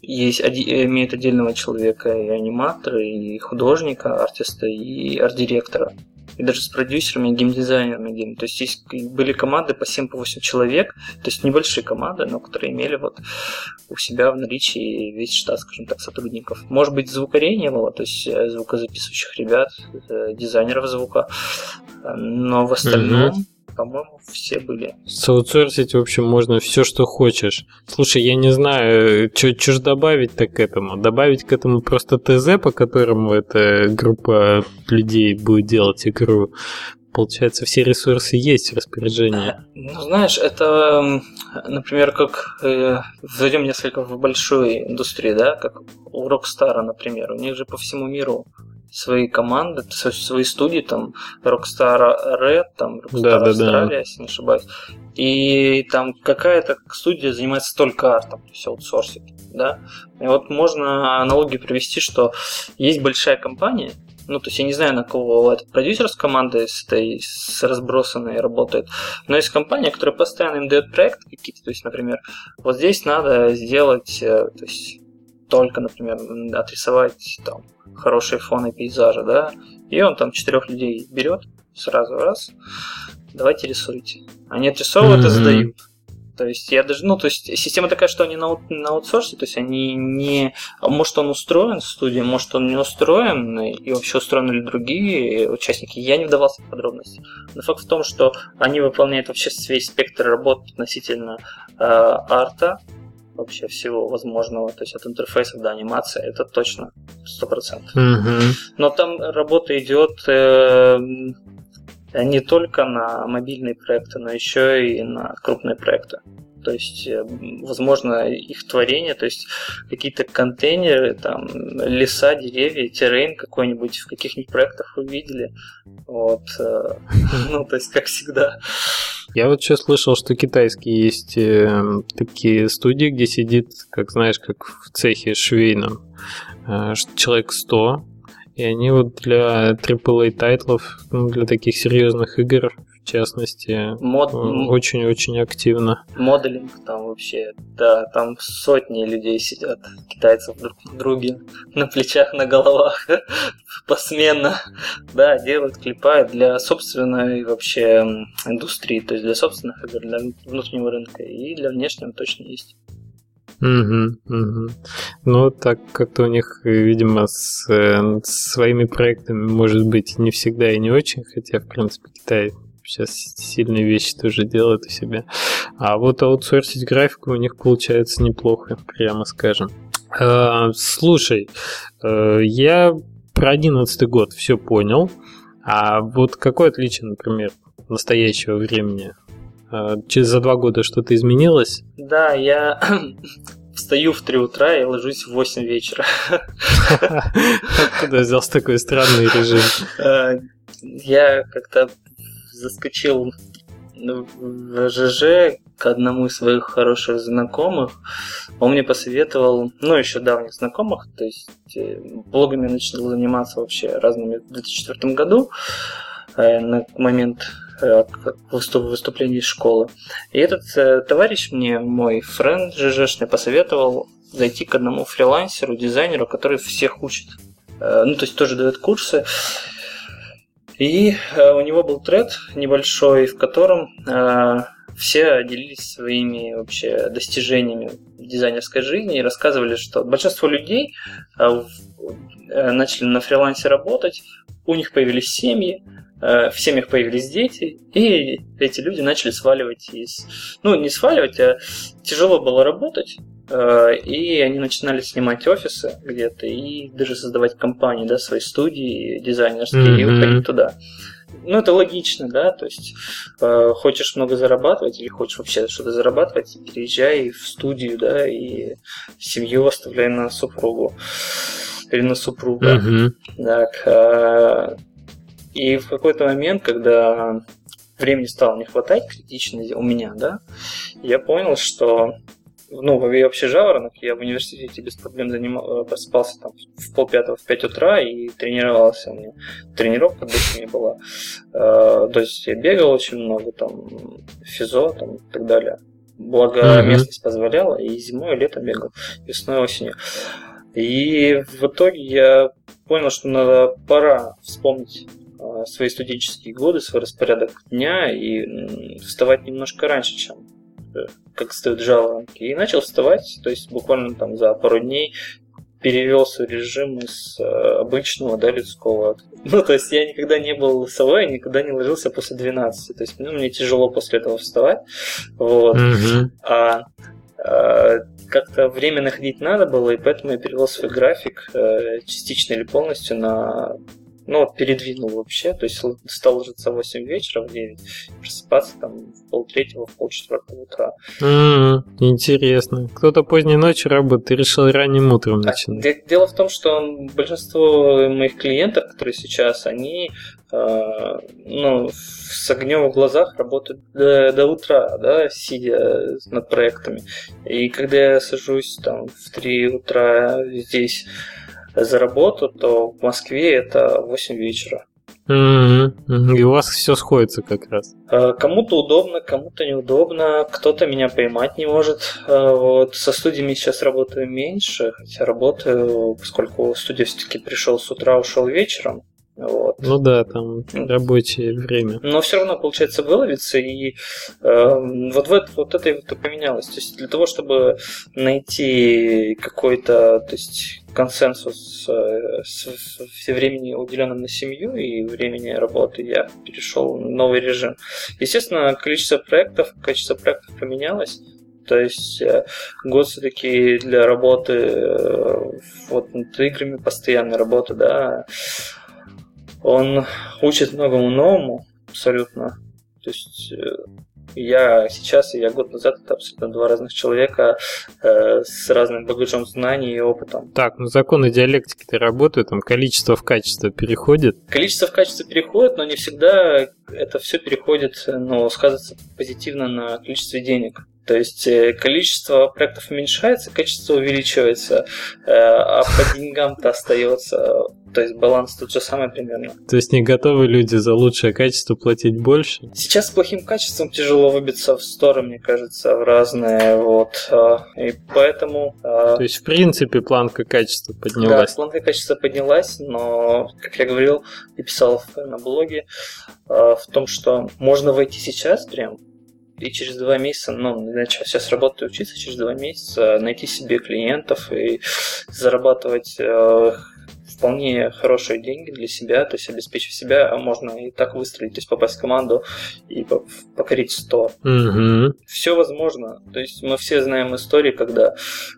есть, имеет отдельного человека и аниматора, и художника, артиста, и арт-директора и даже с продюсерами и геймдизайнерами гейм. То есть есть были команды по 7-8 по человек, то есть небольшие команды, но которые имели вот у себя в наличии весь штат, скажем так, сотрудников. Может быть, звукорей не было, то есть э, звукозаписывающих ребят, э, дизайнеров звука, но в остальном mm-hmm по-моему, все были. Соутсорсить, в общем, можно все, что хочешь. Слушай, я не знаю, что ж добавить-то к этому? Добавить к этому просто ТЗ, по которому эта группа людей будет делать игру. Получается, все ресурсы есть в распоряжении. Ну, знаешь, это, например, как э, зайдем несколько в большую индустрию, да, как у Rockstar, например. У них же по всему миру свои команды, свои студии, там Rockstar Red, там Rockstar да, Australia, да, если не ошибаюсь. И там какая-то студия занимается только артом, то есть аутсорсит, да. И вот можно аналогию привести, что есть большая компания, ну, то есть я не знаю, на кого этот продюсер с командой с этой с разбросанной работает, но есть компания, которая постоянно им дает проект какие-то, то есть, например, вот здесь надо сделать, э, то есть только, например, отрисовать там хорошие фоны пейзажа, да, и он там четырех людей берет сразу раз, давайте рисуйте. Они отрисовывают mm-hmm. и сдают. То есть я даже, ну, то есть система такая, что они на, на аутсорсе, то есть они не, может он устроен в студии, может он не устроен, и вообще устроены ли другие участники, я не вдавался в подробности. Но факт в том, что они выполняют вообще весь спектр работ относительно э, арта, вообще всего возможного, то есть от интерфейсов до анимации, это точно 100%. Mm-hmm. Но там работа идет э, не только на мобильные проекты, но еще и на крупные проекты. То есть, э, возможно, их творение, то есть какие-то контейнеры, там, леса, деревья, террейн какой-нибудь в каких-нибудь проектах вы видели. Вот. Э, ну, то есть, как всегда. Я вот сейчас слышал, что китайские есть э, такие студии, где сидит, как знаешь, как в цехе швейном, человек 100, и они вот для AAA тайтлов, ну, для таких серьезных игр в частности, Мод... очень-очень активно. Моделинг там вообще, да, там сотни людей сидят, китайцев друг на друге, на плечах, на головах, посменно, да, делают, клепают для собственной вообще индустрии, то есть для собственных игр, для внутреннего рынка и для внешнего точно есть. Угу, угу. Ну, так как-то у них, видимо, с, э, с своими проектами может быть не всегда и не очень, хотя, в принципе, Китай сейчас сильные вещи тоже делает у себя. А вот аутсорсить графику у них получается неплохо, прямо скажем. Э, слушай, э, я про одиннадцатый год все понял. А вот какое отличие, например, настоящего времени? Э, через за два года что-то изменилось? Да, я встаю в 3 утра и ложусь в 8 вечера. Откуда взялся такой странный режим? Э, я как-то заскочил в ЖЖ к одному из своих хороших знакомых. Он мне посоветовал, ну, еще давних знакомых, то есть э, блогами начал заниматься вообще разными в 2004 году, э, на момент э, выступления из школы. И этот товарищ мне, мой френд ЖЖшный, посоветовал зайти к одному фрилансеру, дизайнеру, который всех учит. Ну, то есть тоже дает курсы. И э, у него был тред небольшой, в котором э, все делились своими вообще достижениями в дизайнерской жизни и рассказывали, что большинство людей э, начали на фрилансе работать, у них появились семьи, в семьях появились дети, и эти люди начали сваливать из... Ну, не сваливать, а тяжело было работать, и они начинали снимать офисы где-то и даже создавать компании, да, свои студии дизайнерские mm-hmm. и уходить туда. Ну, это логично, да, то есть э, хочешь много зарабатывать или хочешь вообще что-то зарабатывать, переезжай в студию, да, и семью оставляй на супругу или на супруга. Mm-hmm. Так, э, и в какой-то момент, когда времени стало не хватать критично у меня, да, я понял, что ну, я вообще жаворонок, я в университете без проблем занимал, э, просыпался там в полпятого, в пять утра и тренировался. У меня тренировка обычно была. Э, то есть я бегал очень много, там, физо там, и так далее. Благо, mm-hmm. местность позволяла, и зимой, и летом бегал, весной, осенью. И в итоге я понял, что надо пора вспомнить а, свои студенческие годы, свой распорядок дня и вставать немножко раньше, чем э, как стоят жаворонки. И начал вставать, то есть буквально там за пару дней перевел свой режим из э, обычного, да, людского. Ну, то есть я никогда не был совой, никогда не ложился после 12. То есть, ну, мне тяжело после этого вставать. Вот. Mm-hmm. А, а как-то время находить надо было, и поэтому я перевел свой график э, частично или полностью на ну, передвинул вообще, то есть стал ложиться в 8 вечера, в 9, просыпаться там в полтретьего, в полчетвертого утра. Mm-hmm. Интересно. Кто-то поздней ночью работает решил ранним утром а, начинать. Дело в том, что большинство моих клиентов, которые сейчас, они э, ну, с огнем в глазах работают до, до утра, да, сидя над проектами. И когда я сажусь там в 3 утра здесь за работу, то в Москве это 8 вечера. Mm-hmm. И у вас все сходится как раз. А, кому-то удобно, кому-то неудобно, кто-то меня поймать не может. А, вот со студиями сейчас работаю меньше, хотя работаю, поскольку студия все-таки пришел с утра, ушел вечером. Вот. Ну да, там рабочее время. Но все равно получается выловиться, и э, вот, в это, вот это и поменялось. То есть для того, чтобы найти какой-то то есть, консенсус э, с, с, с времени, уделенным на семью и времени работы, я перешел на новый режим. Естественно, количество проектов, качество проектов поменялось. То есть э, год все-таки для работы э, вот над играми постоянной работы, да, он учит многому новому, абсолютно. То есть я сейчас и я год назад это абсолютно два разных человека э, с разным багажом знаний и опытом. Так, ну законы диалектики-то работают, там количество в качество переходит? Количество в качество переходит, но не всегда это все переходит, ну, сказывается позитивно на количестве денег. То есть э, количество проектов уменьшается, качество увеличивается, э, а по деньгам-то остается. То есть баланс тот же самый примерно. То есть не готовы люди за лучшее качество платить больше? Сейчас с плохим качеством тяжело выбиться в сторону, мне кажется, в разные. Вот. А, и поэтому... То есть, в принципе, планка качества поднялась? Да, планка качества поднялась, но, как я говорил и писал на блоге, в том, что можно войти сейчас прям и через два месяца, ну, начать сейчас работать и учиться, через два месяца найти себе клиентов и зарабатывать э, вполне хорошие деньги для себя, то есть обеспечив себя, а можно и так выстрелить, то есть попасть в команду и покорить 100. Угу. Все возможно. То есть мы все знаем истории, когда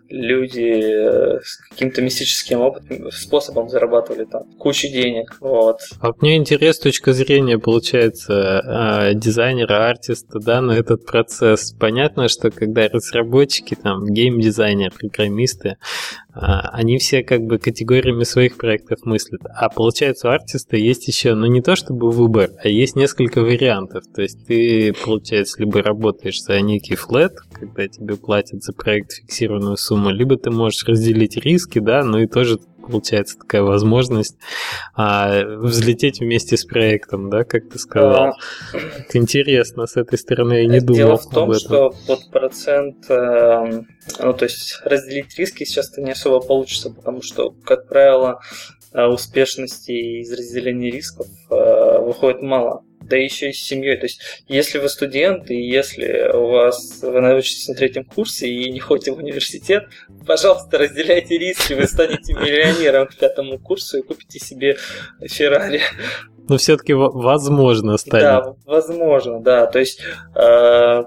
люди э, с каким-то мистическим опытом, способом зарабатывали там кучу денег. Вот. А мне интерес точка зрения, получается, а, дизайнера, артиста, да, на этот процесс. Понятно, что когда разработчики, там, геймдизайнеры, программисты, они все как бы категориями своих проектов мыслят. А получается, у артиста есть еще, ну не то чтобы выбор, а есть несколько вариантов. То есть ты, получается, либо работаешь за некий флет, когда тебе платят за проект фиксированную сумму, либо ты можешь разделить риски, да, ну и тоже получается такая возможность а, взлететь вместе с проектом, да, как ты сказал. А... Это интересно, с этой стороны я не думал Дело в том, что под процент, э, ну, то есть разделить риски сейчас-то не особо получится, потому что, как правило, э, успешности из разделения рисков э, выходит мало да еще и с семьей. То есть, если вы студент, и если у вас вы научитесь на третьем курсе и не ходите в университет, пожалуйста, разделяйте риски, вы станете миллионером к пятому курсу и купите себе Феррари. Но все-таки возможно стать. Да, возможно, да. То есть, э,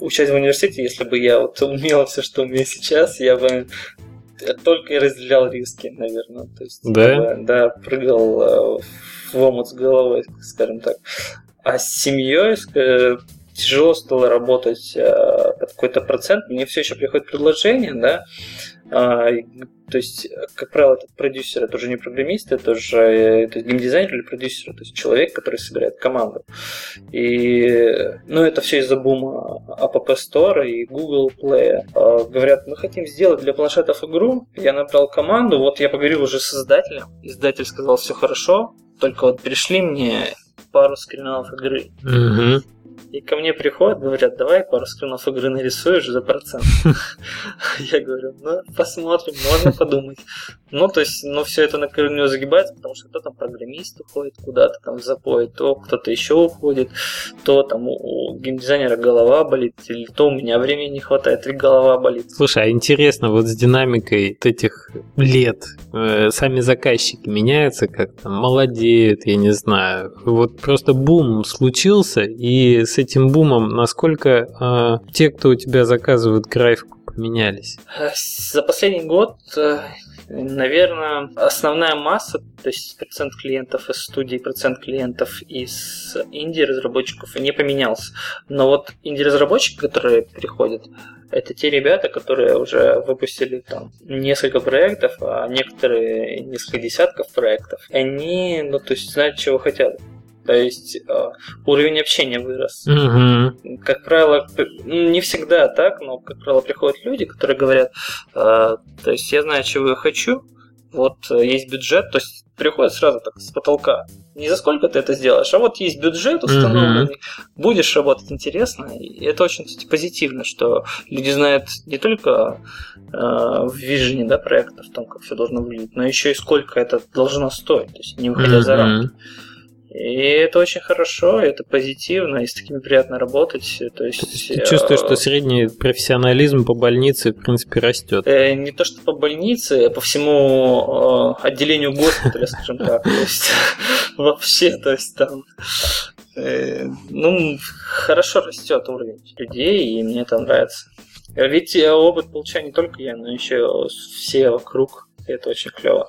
учась в университете, если бы я вот умел все, что у меня сейчас, я бы только и разделял риски, наверное. То есть, да? да, прыгал э, в омут с головой, скажем так. А с семьей э, тяжело стало работать э, под какой-то процент. Мне все еще приходит предложение, да. А, то есть, как правило, этот продюсер, это уже не программист, это уже это геймдизайнер или продюсер, то есть человек, который собирает команду. И, ну, это все из-за бума App Store и Google Play. А, говорят, мы хотим сделать для планшетов игру. Я набрал команду, вот я поговорил уже с издателем. Издатель сказал, все хорошо, только вот пришли мне пару скринов игры. Угу. И ко мне приходят, говорят, давай пару скринов игры нарисуешь за процент. Я говорю, ну, посмотрим, можно подумать. Ну, то есть, ну, все это на корню загибается, потому что кто там программист уходит куда-то там в запой, то кто-то еще уходит, то там у геймдизайнера голова болит, или то у меня времени не хватает, и голова болит. Слушай, а интересно, вот с динамикой этих лет э, сами заказчики меняются как-то, молодеют, я не знаю. Вот просто бум случился, и с этим бумом насколько э, те, кто у тебя заказывают графику, поменялись? За последний год э, Наверное, основная масса, то есть процент клиентов из студии, процент клиентов из инди-разработчиков не поменялся. Но вот инди-разработчики, которые приходят, это те ребята, которые уже выпустили там несколько проектов, а некоторые несколько десятков проектов. Они, ну, то есть знают, чего хотят. То есть э, уровень общения вырос. Угу. Как правило, ну, не всегда так, но, как правило, приходят люди, которые говорят, э, то есть я знаю, чего я хочу, вот э, есть бюджет, то есть приходят сразу так с потолка. Не за сколько ты это сделаешь, а вот есть бюджет установленный, mm-hmm. будешь работать интересно. И это очень кстати, позитивно, что люди знают не только э, в вижене да, проекта, в том, как все должно выглядеть, но еще и сколько это должно стоить, то есть не выходя mm-hmm. за рамки. И это очень хорошо, это позитивно, и с такими приятно работать. То есть, Ты чувствуешь, что средний профессионализм по больнице, в принципе, растет? Э, не то, что по больнице, а по всему э, отделению госпиталя, скажем так. То есть, вообще, то есть там э, ну, хорошо растет уровень людей, и мне это нравится. Ведь опыт получаю не только я, но еще все вокруг. И это очень клево.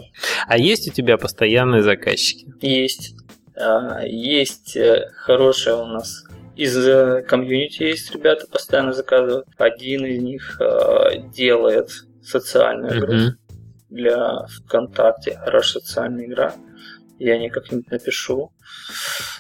А есть у тебя постоянные заказчики? Есть. А, есть э, хорошая у нас из э, комьюнити есть ребята, постоянно заказывают. Один из них э, делает социальную игру mm-hmm. для ВКонтакте. Хорошая социальная игра. Я не как-нибудь напишу.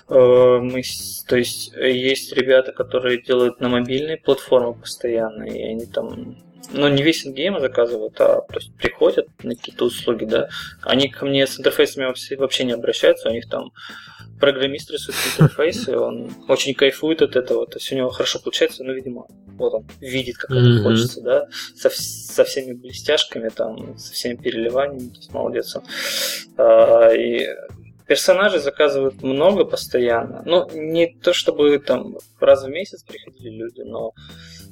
Мы, то есть есть ребята, которые делают на мобильной платформе постоянно, и они там ну, не весь ингейм заказывают, а то есть приходят на какие-то услуги, да. Они ко мне с интерфейсами вообще, не обращаются, у них там программист рисует интерфейсы, он очень кайфует от этого, то есть у него хорошо получается, но, видимо, вот он видит, как mm-hmm. это хочется, да, со, со всеми блестяшками, там, со всеми переливаниями, то есть молодец он. А, и Персонажей заказывают много постоянно. Ну, не то чтобы там раз в месяц приходили люди, но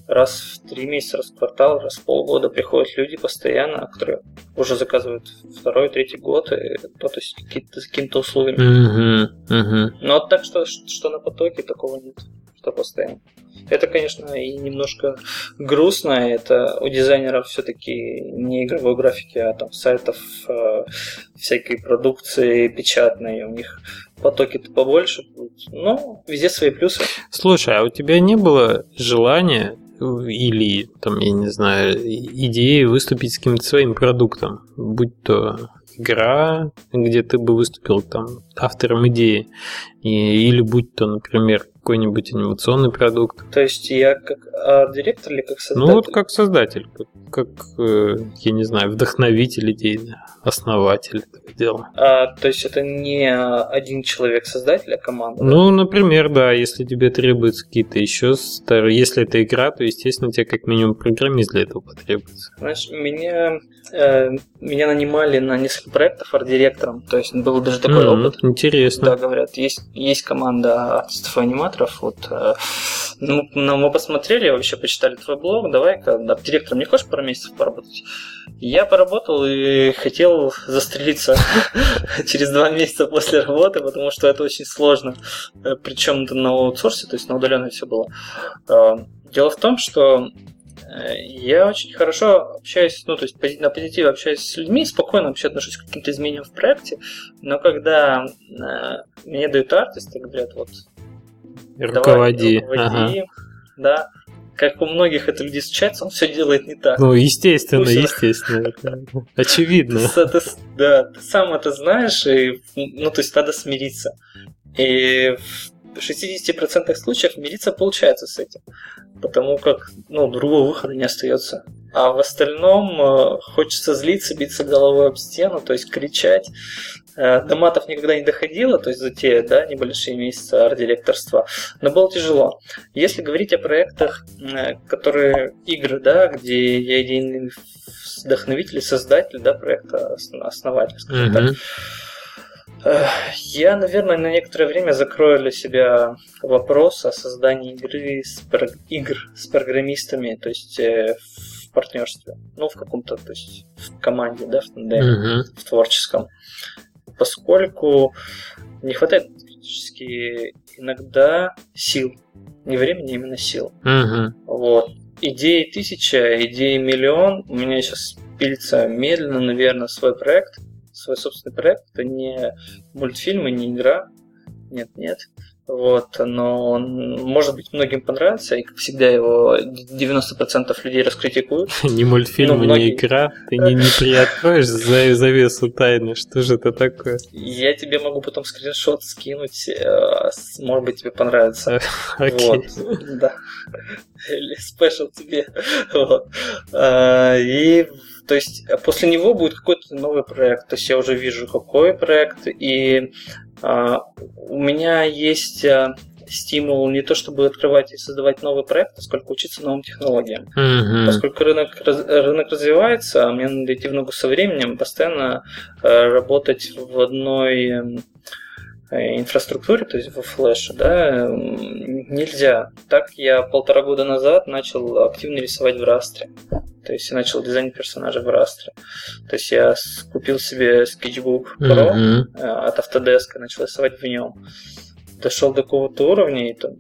раз в три месяца, раз в квартал, раз в полгода приходят люди постоянно, которые уже заказывают второй, третий год, и, то, то есть какие-то, с какими-то условиями. Uh-huh, uh-huh. Но так что, что на потоке такого нет, что постоянно. Это, конечно, и немножко грустно. Это у дизайнеров все-таки не игровой графики, а там сайтов э, всякой продукции печатной. У них потоки-то побольше будут. Но везде свои плюсы. Слушай, а у тебя не было желания или, там, я не знаю, идеи выступить с каким-то своим продуктом, будь то игра, где ты бы выступил там автором идеи, и, или будь то, например, какой-нибудь анимационный продукт. То есть я как арт-директор или как создатель? Ну вот как создатель, как, как э, я не знаю, вдохновитель идей, основатель этого дела. А, то есть это не один человек создатель, а команда? Ну, например, да, если тебе требуются какие-то еще старые, если это игра, то, естественно, тебе как минимум программист для этого потребуется. Знаешь, меня, э, меня нанимали на несколько проектов арт-директором, то есть был даже такой mm-hmm, опыт. Интересно. Да, говорят, есть, есть команда артистов и аниматоров, вот, э, ну, ну, мы посмотрели, вообще почитали твой блог, давай-ка, да, директором не хочешь пару месяцев поработать? Я поработал и хотел застрелиться через два месяца после работы, потому что это очень сложно. Э, Причем на аутсорсе, то есть на удаленной все было. Э, дело в том, что я очень хорошо общаюсь, ну, то есть на позитиве общаюсь с людьми, спокойно вообще отношусь к каким-то изменениям в проекте, но когда мне дают артисты, говорят, вот, руководи, давай, руководи ага. да, как у многих это людей случается, он все делает не так. Ну, естественно, Слушай, естественно. Очевидно. Ты, ты, да, ты сам это знаешь, и, ну, то есть надо смириться. И в 60% случаев мириться получается с этим. Потому как, ну, другого выхода не остается. а в остальном э, хочется злиться, биться головой об стену, то есть кричать. Э, до матов никогда не доходило, то есть за те да, небольшие месяцы арт-директорства, но было тяжело. Если говорить о проектах, э, которые игры, да, где я идейный вдохновитель, создатель да, проекта, основатель, скажем mm-hmm. так, я, наверное, на некоторое время закрою для себя вопрос о создании игры с, игр с программистами, то есть э, в партнерстве, ну, в каком-то, то есть в команде, да, в тандеме, uh-huh. в творческом. Поскольку не хватает практически иногда сил, не времени, а именно сил. Uh-huh. Вот. Идеи тысяча, идеи миллион. У меня сейчас пилится медленно, наверное, свой проект – свой собственный проект. Это не мультфильм и не игра. Нет, нет. Вот, но он, может быть, многим понравится, и, как всегда, его 90% людей раскритикуют. Не мультфильм, ну, многие... не игра. Ты не, не приоткроешь за завесу тайны. Что же это такое? Я тебе могу потом скриншот скинуть. Э, может быть, тебе понравится. Окей. Вот, да. Или спешл тебе. Вот. А, и то есть э, после него будет какой-то новый проект. То есть я уже вижу, какой проект. И а, у меня есть а, стимул не то чтобы открывать и создавать новый проект, а сколько учиться новым технологиям. Mm-hmm. Поскольку рынок, рынок развивается, мне надо идти в ногу со временем, постоянно а, работать в одной Э, инфраструктуре, то есть во флеше, да, нельзя. Так я полтора года назад начал активно рисовать в растре. То есть я начал дизайнить персонажа в растре. То есть я купил себе Sketchbook Pro mm-hmm. от Autodesk и начал рисовать в нем. Дошел до какого-то уровня и там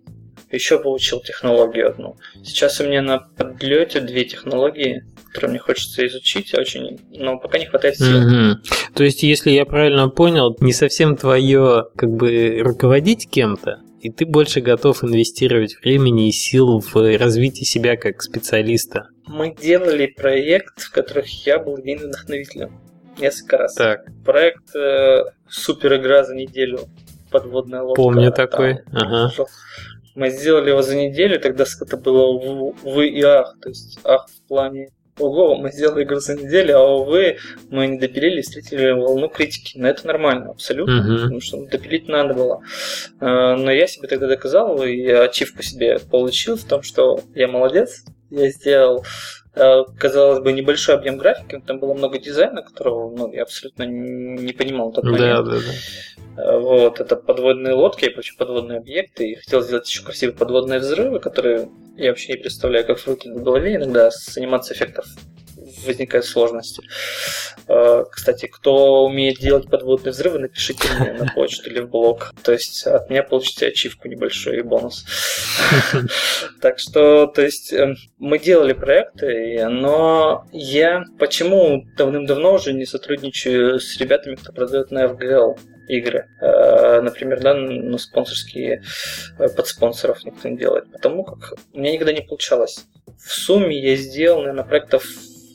еще получил технологию одну. Сейчас у меня на подлете две технологии, которые мне хочется изучить очень, но пока не хватает сил. Угу. То есть, если я правильно понял, не совсем твое как бы руководить кем-то, и ты больше готов инвестировать времени и сил в развитие себя как специалиста. Мы делали проект, в которых я был единым вдохновителем. Несколько раз. Так. Проект э, Супер игра за неделю. Подводная лодка. Помню такой. Там, ага. Мы сделали его за неделю, тогда это было в, в и ах, то есть ах в плане ого, мы сделали игру за неделю, а увы, мы не допилили, встретили волну критики. Но это нормально, абсолютно, uh-huh. потому что допилить надо было. А, но я себе тогда доказал, и ачивку себе получил в том, что я молодец, я сделал Э, казалось бы, небольшой объем графики, там было много дизайна, которого ну, я абсолютно не понимал в тот момент. Да, да, да. Э, вот, это подводные лодки и прочие подводные объекты. И хотел сделать еще красивые подводные взрывы, которые я вообще не представляю, как в руки в голове иногда с анимацией эффектов возникают сложности. Э, кстати, кто умеет делать подводные взрывы, напишите мне на почту или в блог. То есть от меня получите ачивку небольшой и бонус. Так что, то есть, эм, мы делали проекты, но я почему давным-давно уже не сотрудничаю с ребятами, кто продает на FGL игры. Э, например, да, ну, спонсорские э, под спонсоров никто не делает. Потому как у меня никогда не получалось. В сумме я сделал, наверное, проектов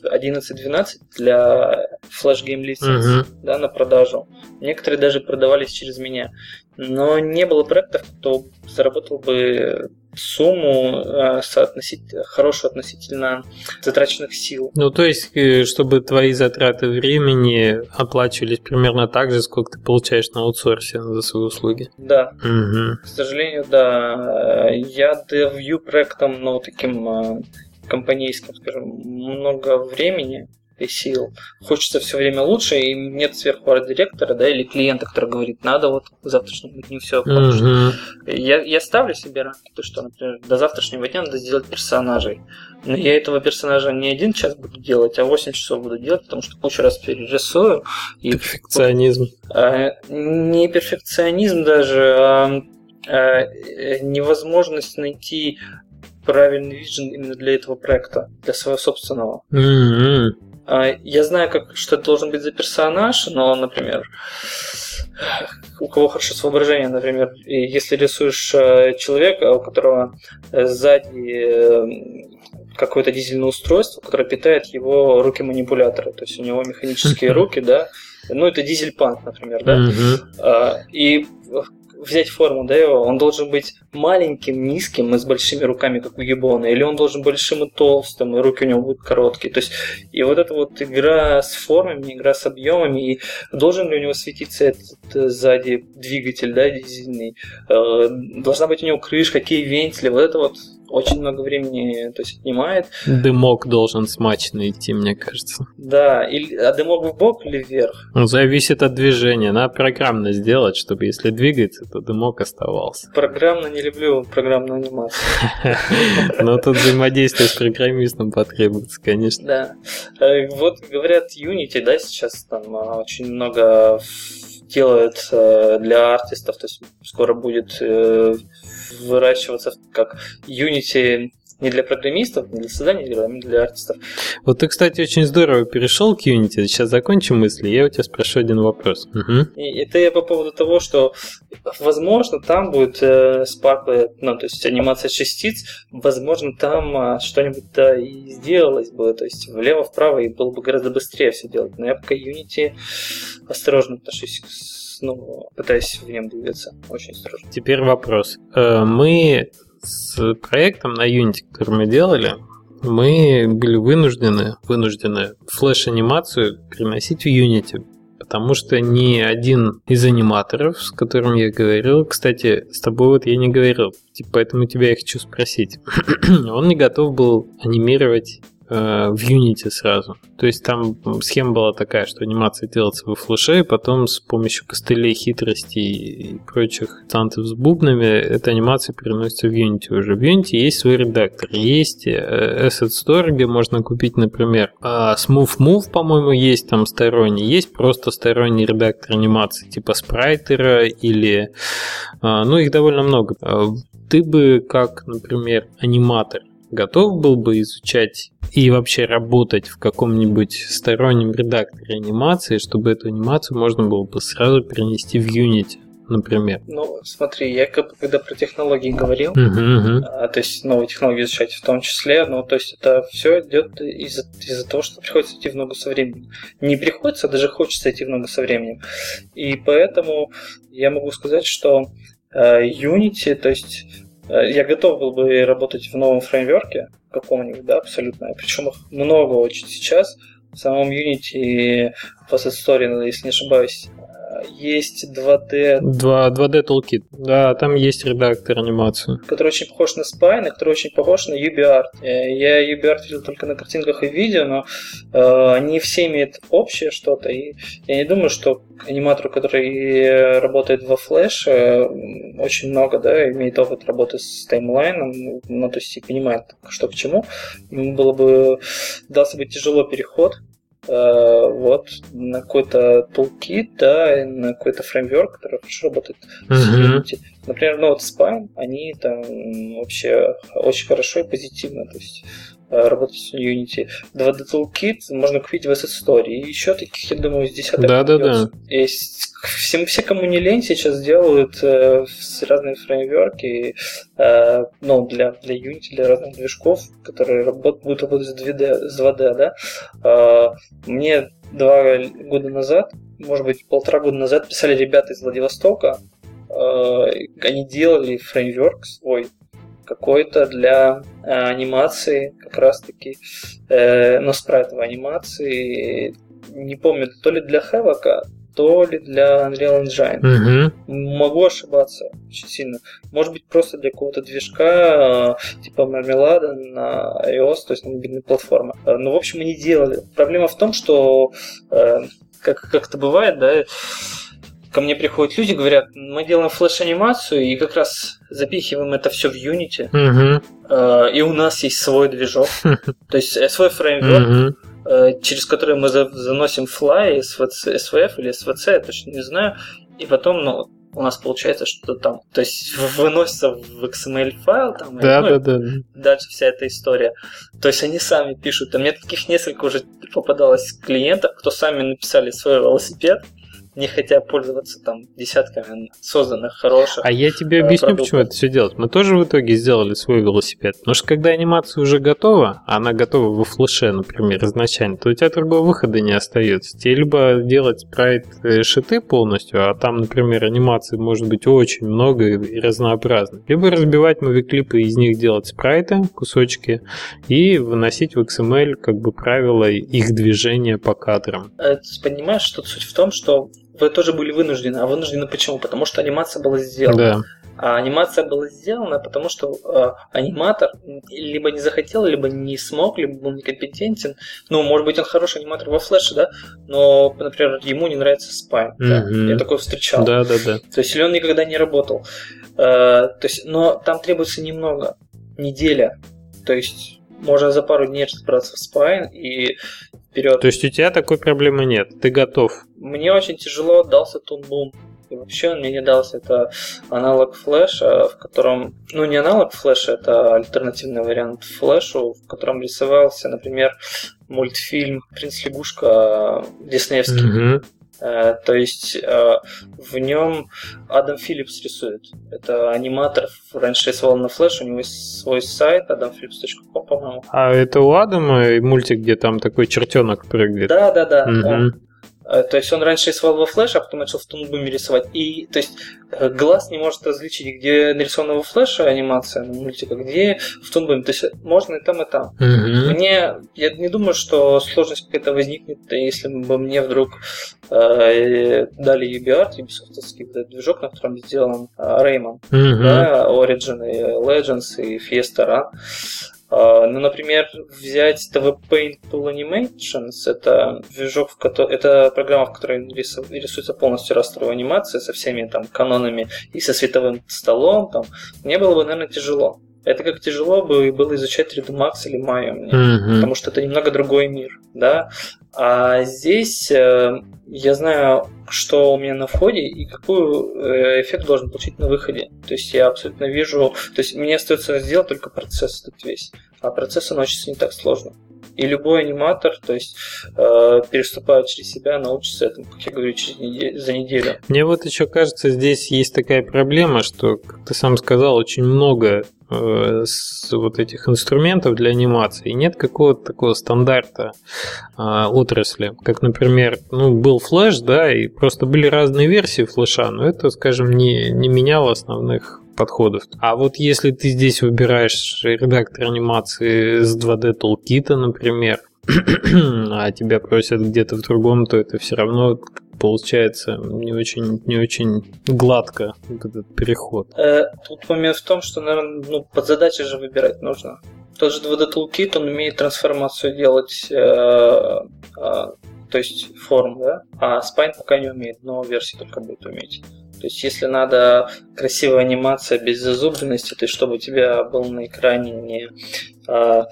11-12 для Flash Game License uh-huh. да, на продажу. Некоторые даже продавались через меня. Но не было проектов, кто заработал бы сумму э, соотносить, хорошую относительно затраченных сил. Ну, то есть, э, чтобы твои затраты времени оплачивались примерно так же, сколько ты получаешь на аутсорсе за свои услуги. Да. Угу. К сожалению, да. Я девью проектом, ну, таким компанейским, скажем, много времени и сил. Хочется все время лучше, и нет сверху арт-директора, да, или клиента, который говорит, надо вот к завтрашнему дню все mm-hmm. я, я ставлю себе рамки, то, что, например, до завтрашнего дня надо сделать персонажей. Но я этого персонажа не один час буду делать, а 8 часов буду делать, потому что кучу раз перерисую. И, перфекционизм. А, не перфекционизм даже, а, а невозможность найти правильный вижен именно для этого проекта, для своего собственного. Mm-hmm. Я знаю, как, что это должен быть за персонаж, но, например, у кого хорошо с воображением, например, если рисуешь э, человека, у которого э, сзади э, какое-то дизельное устройство, которое питает его руки-манипуляторы, то есть у него механические руки, да, ну это дизель-панк, например, да, и взять форму, да, его, он должен быть маленьким, низким и с большими руками, как у Гиббона, или он должен большим и толстым, и руки у него будут короткие. То есть, и вот эта вот игра с формами, игра с объемами, и должен ли у него светиться этот э, сзади двигатель, да, дизельный, э, должна быть у него крышка, какие вентили, вот это вот очень много времени то есть, отнимает. Дымок должен смачно идти, мне кажется. Да, или, а дымок в бок или вверх? Он зависит от движения. Надо программно сделать, чтобы если двигается, то дымок оставался. Программно не люблю программную анимацию. Но тут взаимодействие с программистом потребуется, конечно. Да. Э, вот говорят Unity, да, сейчас там а, очень много делают э, для артистов, то есть скоро будет э, выращиваться как Unity не для программистов, не для создания игры, а для артистов. Вот ты, кстати, очень здорово перешел к Unity. Сейчас закончим мысли, я у тебя спрошу один вопрос. Угу. И это я по поводу того, что, возможно, там будет э, Sparkle, ну, то есть анимация частиц, возможно, там э, что-нибудь да и сделалось бы, то есть влево-вправо, и было бы гораздо быстрее все делать. Но я пока Unity осторожно отношусь ну, пытаюсь в нем двигаться очень осторожно. Теперь вопрос. Э, мы с проектом на Unity, который мы делали, мы были вынуждены, вынуждены флеш-анимацию переносить в Unity, потому что ни один из аниматоров, с которым я говорил, кстати, с тобой вот я не говорил, типа, поэтому тебя я хочу спросить, он не готов был анимировать в Unity сразу. То есть там схема была такая, что анимация делается во флеше, и потом с помощью костылей, хитростей и прочих танцев с бубнами эта анимация переносится в Unity уже. В Unity есть свой редактор. Есть э, Asset Store, где можно купить, например, а, Smooth Move, по-моему, есть там сторонний. Есть просто сторонний редактор анимации, типа спрайтера или... А, ну, их довольно много. Ты бы, как, например, аниматор, готов был бы изучать и вообще работать в каком-нибудь стороннем редакторе анимации, чтобы эту анимацию можно было бы сразу перенести в Unity? например? Ну, смотри, я когда про технологии говорил, uh-huh, uh-huh. А, то есть новые технологии изучать в том числе, ну, то есть это все идет из-за, из-за того, что приходится идти в ногу со временем. Не приходится, а даже хочется идти в ногу со временем. И поэтому я могу сказать, что э, Unity, то есть я готов был бы работать в новом фреймворке каком-нибудь, да, абсолютно. Причем их много очень сейчас. В самом Unity в Asset Story, если не ошибаюсь, есть 2D... 2, 2D Toolkit. Да, там есть редактор анимации. Который очень похож на Spine, который очень похож на UbiArt. Э, я UbiArt видел только на картинках и видео, но э, они все имеют общее что-то. И я не думаю, что аниматору, который работает во Flash, э, очень много, да, имеет опыт работы с таймлайном, ну, то есть и понимает, что к чему. Ему было бы, дался бы тяжело переход Э, вот на какой-то toolkit, да, на какой-то фреймворк, который хорошо работает uh-huh. с Unity. Например, ну вот Spine, они там вообще очень хорошо и позитивно, то есть э, работать с Unity. 2D Toolkit можно купить в Asset Store. И еще таких, я думаю, с десяток. Да, да, да. Есть все, все, кому не лень, сейчас делают э, разные фреймворки, э, ну, для, для Unity, для разных движков, которые работ, будут работать с 2D, с 2D да. Э, мне два года назад, может быть, полтора года назад писали ребята из Владивостока, э, они делали фреймворк свой, какой-то для э, анимации, как раз-таки, э, ну, спрайтовой анимации, не помню, то ли для Хэвока, то ли для Unreal Engine. Угу. Могу ошибаться очень сильно. Может быть, просто для какого-то движка э, типа Marmelada на iOS, то есть на мобильной платформе. Э, ну, в общем, не делали. Проблема в том, что как, как это бывает, да, ко мне приходят люди, говорят, мы делаем флеш-анимацию и как раз запихиваем это все в Unity, uh и у нас есть свой движок, то есть свой фреймворк, Э, через который мы заносим fly, SVF или SVC, я точно не знаю, и потом, ну, у нас получается что-то там, то есть выносится в XML файл, там, да, и, ну, да, да. дальше вся эта история. То есть они сами пишут. А мне таких несколько уже попадалось клиентов, кто сами написали свой велосипед, не хотя пользоваться там десятками созданных хороших. А я тебе объясню, продуктов. почему это все делать. Мы тоже в итоге сделали свой велосипед. Потому что когда анимация уже готова, а она готова во флеше, например, изначально, то у тебя другого выхода не остается. Тебе либо делать спрайт э, шиты полностью, а там, например, анимации может быть очень много и разнообразно. Либо разбивать мувиклипы и из них делать спрайты, кусочки, и выносить в XML как бы правила их движения по кадрам. Э, понимаешь, что суть в том, что вы тоже были вынуждены. А вынуждены почему? Потому что анимация была сделана. Да. А анимация была сделана, потому что э, аниматор либо не захотел, либо не смог, либо был некомпетентен. Ну, может быть, он хороший аниматор во флеше, да, но, например, ему не нравится спайн. Mm-hmm. Да? Я такое встречал. Да, да, да. То есть, или он никогда не работал. Э, то есть, но там требуется немного, неделя. То есть, можно за пару дней разобраться в спайн и вперед. То есть у тебя такой проблемы нет, ты готов? Мне очень тяжело дался Тунбум. И вообще он мне не дался. Это аналог флеша, в котором... Ну, не аналог флеша, это альтернативный вариант флешу, в котором рисовался, например, мультфильм «Принц лягушка» диснеевский. Угу. То есть э, в нем Адам Филлипс рисует. Это аниматор, раньше рисовал на флеш, у него есть свой сайт adamphillips.com, по-моему. А это у Адама мультик, где там такой чертенок прыгает? Да, да, да. Угу. Э, то есть он раньше рисовал во флеше, а потом начал в тунбуме рисовать. И то есть э, глаз не может различить, где нарисована во флеше анимация мультика, где в тунбуме. То есть можно и там, и там. Mm-hmm. Мне, я не думаю, что сложность какая-то возникнет, если бы мне вдруг э, дали UbiArt, Ubisoft движок, на котором сделан э, Rayman, mm-hmm. да, Origin, и Legends и Fiesta Run. А, ну, например, взять TV Paint Tool Animations, это движок, в котором, это программа, в которой рисуется полностью растровая анимация со всеми там канонами и со световым столом, там, мне было бы, наверное, тяжело. Это как тяжело бы было изучать 3D Max или Maya мне, mm-hmm. потому что это немного другой мир, да. А здесь э, я знаю, что у меня на входе и какой э, эффект должен получить на выходе. То есть я абсолютно вижу, то есть мне остается сделать только процесс этот весь, а процесс он научится не так сложно. И любой аниматор, то есть э, переступая через себя, научится этому, как я говорю, через неделю, за неделю. Мне вот еще кажется, здесь есть такая проблема, что, как ты сам сказал, очень много Э, с вот этих инструментов для анимации. нет какого-то такого стандарта а, отрасли. Как, например, ну, был флеш, да, и просто были разные версии флеша, но это, скажем, не, не меняло основных подходов. А вот если ты здесь выбираешь редактор анимации с 2D Toolkit, например, а тебя просят где-то в другом, то это все равно получается не очень, не очень гладко этот переход. Э, тут момент в том, что, наверное, ну, под задачи же выбирать нужно. Тот же 2D Toolkit, он умеет трансформацию делать, э, э, то есть форм, да, а Spine пока не умеет, но версии только будет уметь. То есть, если надо красивая анимация без зазубренности, то есть, чтобы у тебя был на экране не а,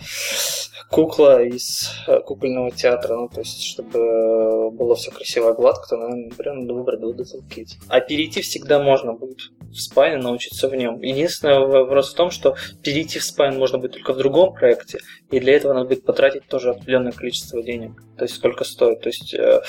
кукла из а, кукольного театра, ну, то есть, чтобы было все красиво гладко, то, наверное, надо выбрать Dual Kit. А перейти всегда можно будет в спайн научиться в нем. Единственный вопрос в том, что перейти в спайн можно будет только в другом проекте, и для этого надо будет потратить тоже определенное количество денег. То есть, сколько стоит. То есть, э,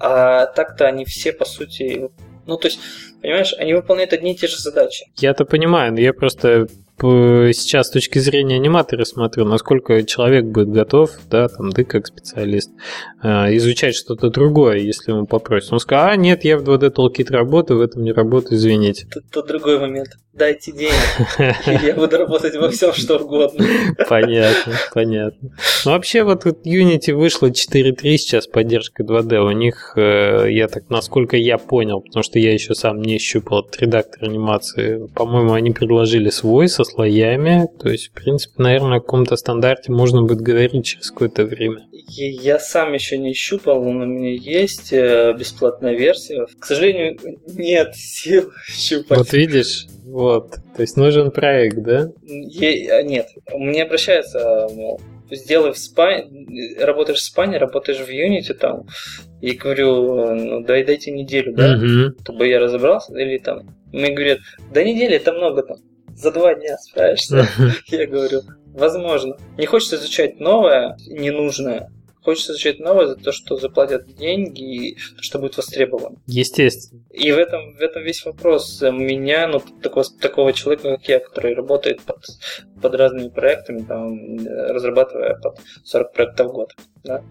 а так-то они все, по сути, ну, то есть, понимаешь, они выполняют одни и те же задачи. Я-то понимаю, но я просто сейчас с точки зрения аниматора смотрю, насколько человек будет готов, да, там, ты как специалист, э, изучать что-то другое, если ему попросят. Он скажет, а, нет, я в 2D Toolkit работаю, в этом не работаю, извините. Тут, тут другой момент. Дайте денег, я буду работать во всем, что угодно. Понятно, понятно. Ну, вообще, вот Unity вышло 4.3 сейчас поддержка 2D. У них, э, я так, насколько я понял, потому что я еще сам не щупал этот редактор анимации, по-моему, они предложили свой со слоями. То есть, в принципе, наверное, о каком-то стандарте можно будет говорить через какое-то время. Я сам еще не щупал, но у меня есть э, бесплатная версия. К сожалению, нет сил щупать. Вот видишь, вот. То есть нужен проект, да? Е- а, нет. Мне обращаются, мол, сделай в спане, работаешь в спане, работаешь в Unity там, и говорю, ну дай дайте неделю, да, угу. чтобы я разобрался, или там, мне говорят, да недели это много там, за два дня справишься. Я говорю, возможно. Не хочется изучать новое, ненужное, хочется изучать новое за то, что заплатят деньги и что будет востребовано. Естественно. И в этом, в этом весь вопрос меня, ну, такого, такого человека, как я, который работает под, под разными проектами, там, разрабатывая под 40 проектов в год. Да?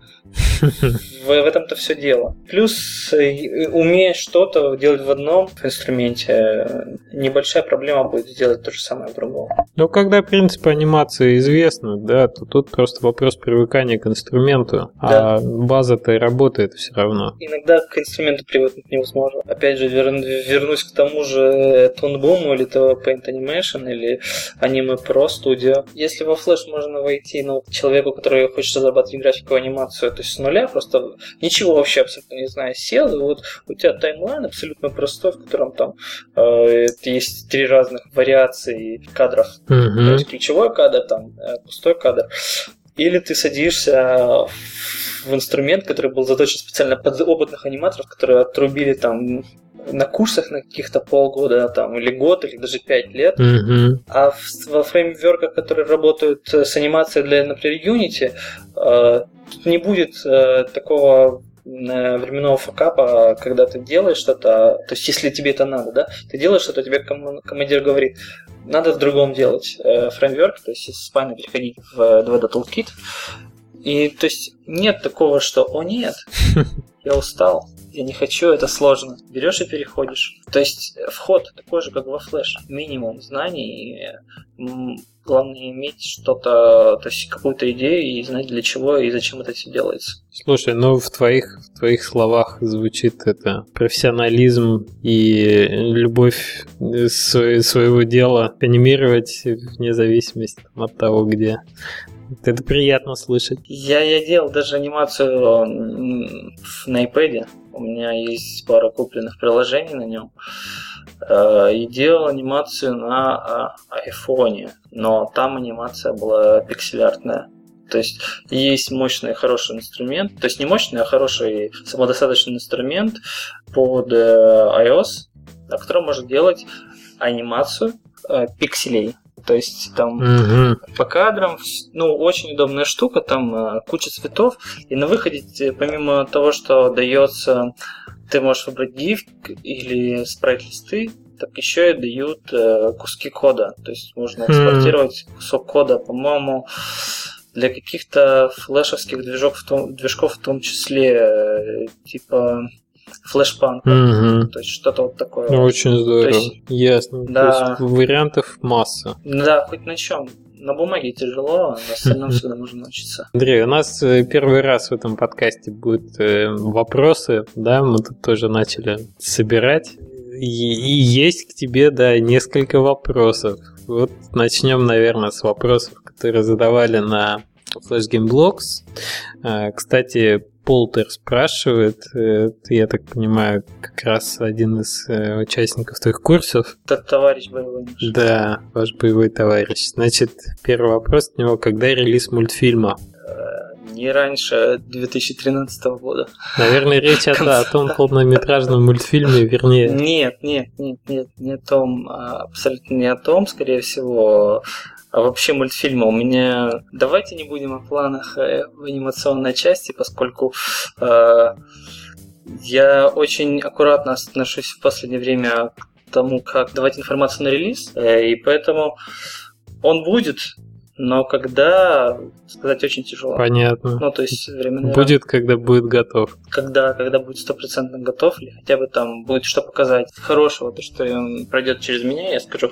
В, в этом-то все дело. Плюс, э, умея что-то делать в одном инструменте, небольшая проблема будет сделать то же самое в другом. Ну, когда принципы анимации известны, да, то тут просто вопрос привыкания к инструменту, а да. а база-то работает все равно. Иногда к инструменту привыкнуть невозможно. Опять же, вер... вернусь к тому же Тонбуму или то Paint Animation или Anime Pro Studio. Если во Flash можно войти ну, человеку, который хочет разрабатывать графику анимацию, то есть с нуля, просто ничего вообще абсолютно не зная, сел, и вот у тебя таймлайн абсолютно простой, в котором там э, есть три разных вариации кадров. Mm-hmm. То есть ключевой кадр, там э, пустой кадр. Или ты садишься в инструмент, который был заточен специально под опытных аниматоров, которые отрубили там на курсах на каких-то полгода там, или год, или даже пять лет. Mm-hmm. А в, во фреймворках, которые работают с анимацией для, например, Unity, э, тут не будет э, такого э, временного факапа, когда ты делаешь что-то, то есть если тебе это надо, да, ты делаешь что-то, тебе ком- командир говорит, надо в другом делать э, фреймворк, то есть из Spine переходить в 2D Toolkit, и то есть нет такого, что «О, нет, я устал, я не хочу, это сложно». Берешь и переходишь. То есть вход такой же, как во флеш. Минимум знаний, главное иметь что-то, то есть какую-то идею и знать для чего и зачем это все делается. Слушай, ну в твоих, в твоих словах звучит это профессионализм и любовь своего дела анимировать вне зависимости от того, где это приятно слышать. Я, я делал даже анимацию на iPad. У меня есть пара купленных приложений на нем. Э, и делал анимацию на а, айфоне. Но там анимация была пиксель-артная. То есть есть мощный хороший инструмент, то есть не мощный, а хороший самодостаточный инструмент под э, iOS, на котором можно делать анимацию э, пикселей. То есть там угу. по кадрам, ну, очень удобная штука, там э, куча цветов. И на выходе, помимо того, что дается, ты можешь выбрать GIF или спрайт-листы, так еще и дают э, куски кода. То есть можно экспортировать кусок кода, по-моему, для каких-то флешовских движков, в том, движков в том числе, э, типа флешпанка. Угу. То есть что-то вот такое. Очень здорово. есть, Ясно. Да. То есть вариантов масса. Да, хоть на чем. На бумаге тяжело, а остальном всегда можно научиться. Андрей, у нас э, первый раз в этом подкасте будут э, вопросы, да, мы тут тоже начали собирать. И, и есть к тебе, да, несколько вопросов. Вот начнем, наверное, с вопросов, которые задавали на Flash Game Blogs. Э, кстати, Полтер спрашивает, э, я так понимаю, как раз один из э, участников твоих курсов. Это товарищ боевой наш. Да, ваш боевой товарищ. Значит, первый вопрос от него, когда релиз мультфильма? Э, не раньше 2013 года. Наверное, речь о, о том полнометражном мультфильме, вернее. Нет, нет, нет, нет, не о том, а абсолютно не о том, скорее всего, а вообще мультфильма. У меня... Давайте не будем о планах э, в анимационной части, поскольку э, я очень аккуратно отношусь в последнее время к тому, как давать информацию на релиз, э, и поэтому он будет, но когда, сказать очень тяжело. Понятно. Ну, то есть временно... Будет, когда будет готов. Когда, когда будет стопроцентно готов, или хотя бы там будет что показать хорошего, то, что он пройдет через меня, я скажу,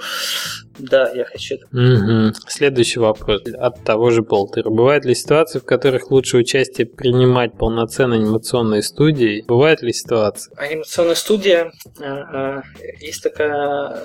да, я хочу это. Угу. Следующий вопрос от того же Болтера. Бывают ли ситуации, в которых лучше участие принимать полноценной анимационной студии? Бывают ли ситуации? Анимационная студия, э, э, есть такая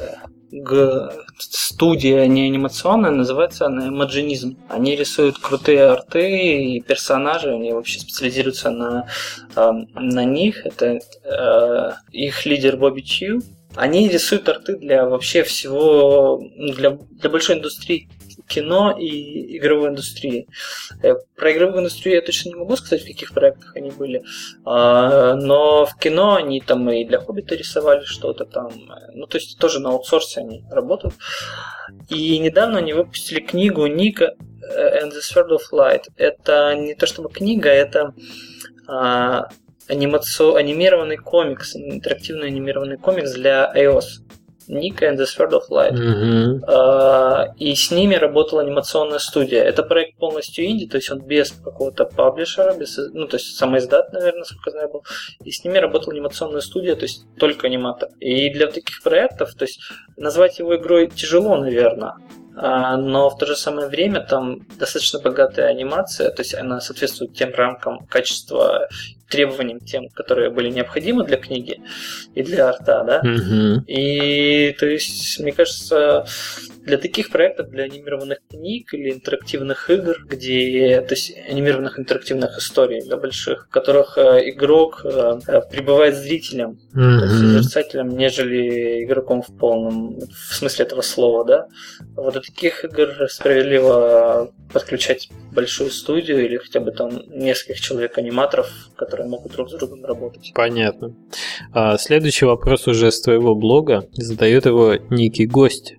студия не анимационная, называется она Imagинизм. Они рисуют крутые арты и персонажи, они вообще специализируются на, на них. Это э, их лидер Бобби Чью. Они рисуют арты для вообще всего, ну, для, для большой индустрии кино и игровой индустрии. Э, про игровую индустрию я точно не могу сказать, в каких проектах они были, а, но в кино они там и для Хоббита рисовали что-то там, ну то есть тоже на аутсорсе они работают. И недавно они выпустили книгу Ника and the Sword of Light это не то чтобы книга, это а, анимацио... анимированный комикс, интерактивный анимированный комикс для iOS. Nick and the Sword of Light. А, и с ними работала анимационная студия. Это проект полностью инди, то есть он без какого-то паблишера, без, ну, то есть самоиздат, наверное, насколько знаю, был. И с ними работала анимационная студия, то есть только аниматор. И для таких проектов, то есть назвать его игрой тяжело, наверное. А, но в то же самое время там достаточно богатая анимация, то есть она соответствует тем рамкам качества, требованиям тем, которые были необходимы для книги и для арта, да. Мгм. И, то есть, мне кажется, для таких проектов, для анимированных книг или интерактивных игр, где, то есть, анимированных интерактивных историй, да, больших, в которых э, игрок э, э, пребывает зрителем, Мгм. созерцателем, нежели игроком в полном в смысле этого слова, да. Вот для таких игр справедливо подключать большую студию или хотя бы там нескольких человек-аниматоров, которые могут друг с другом работать. Понятно. А, следующий вопрос уже с твоего блога. Задает его некий гость.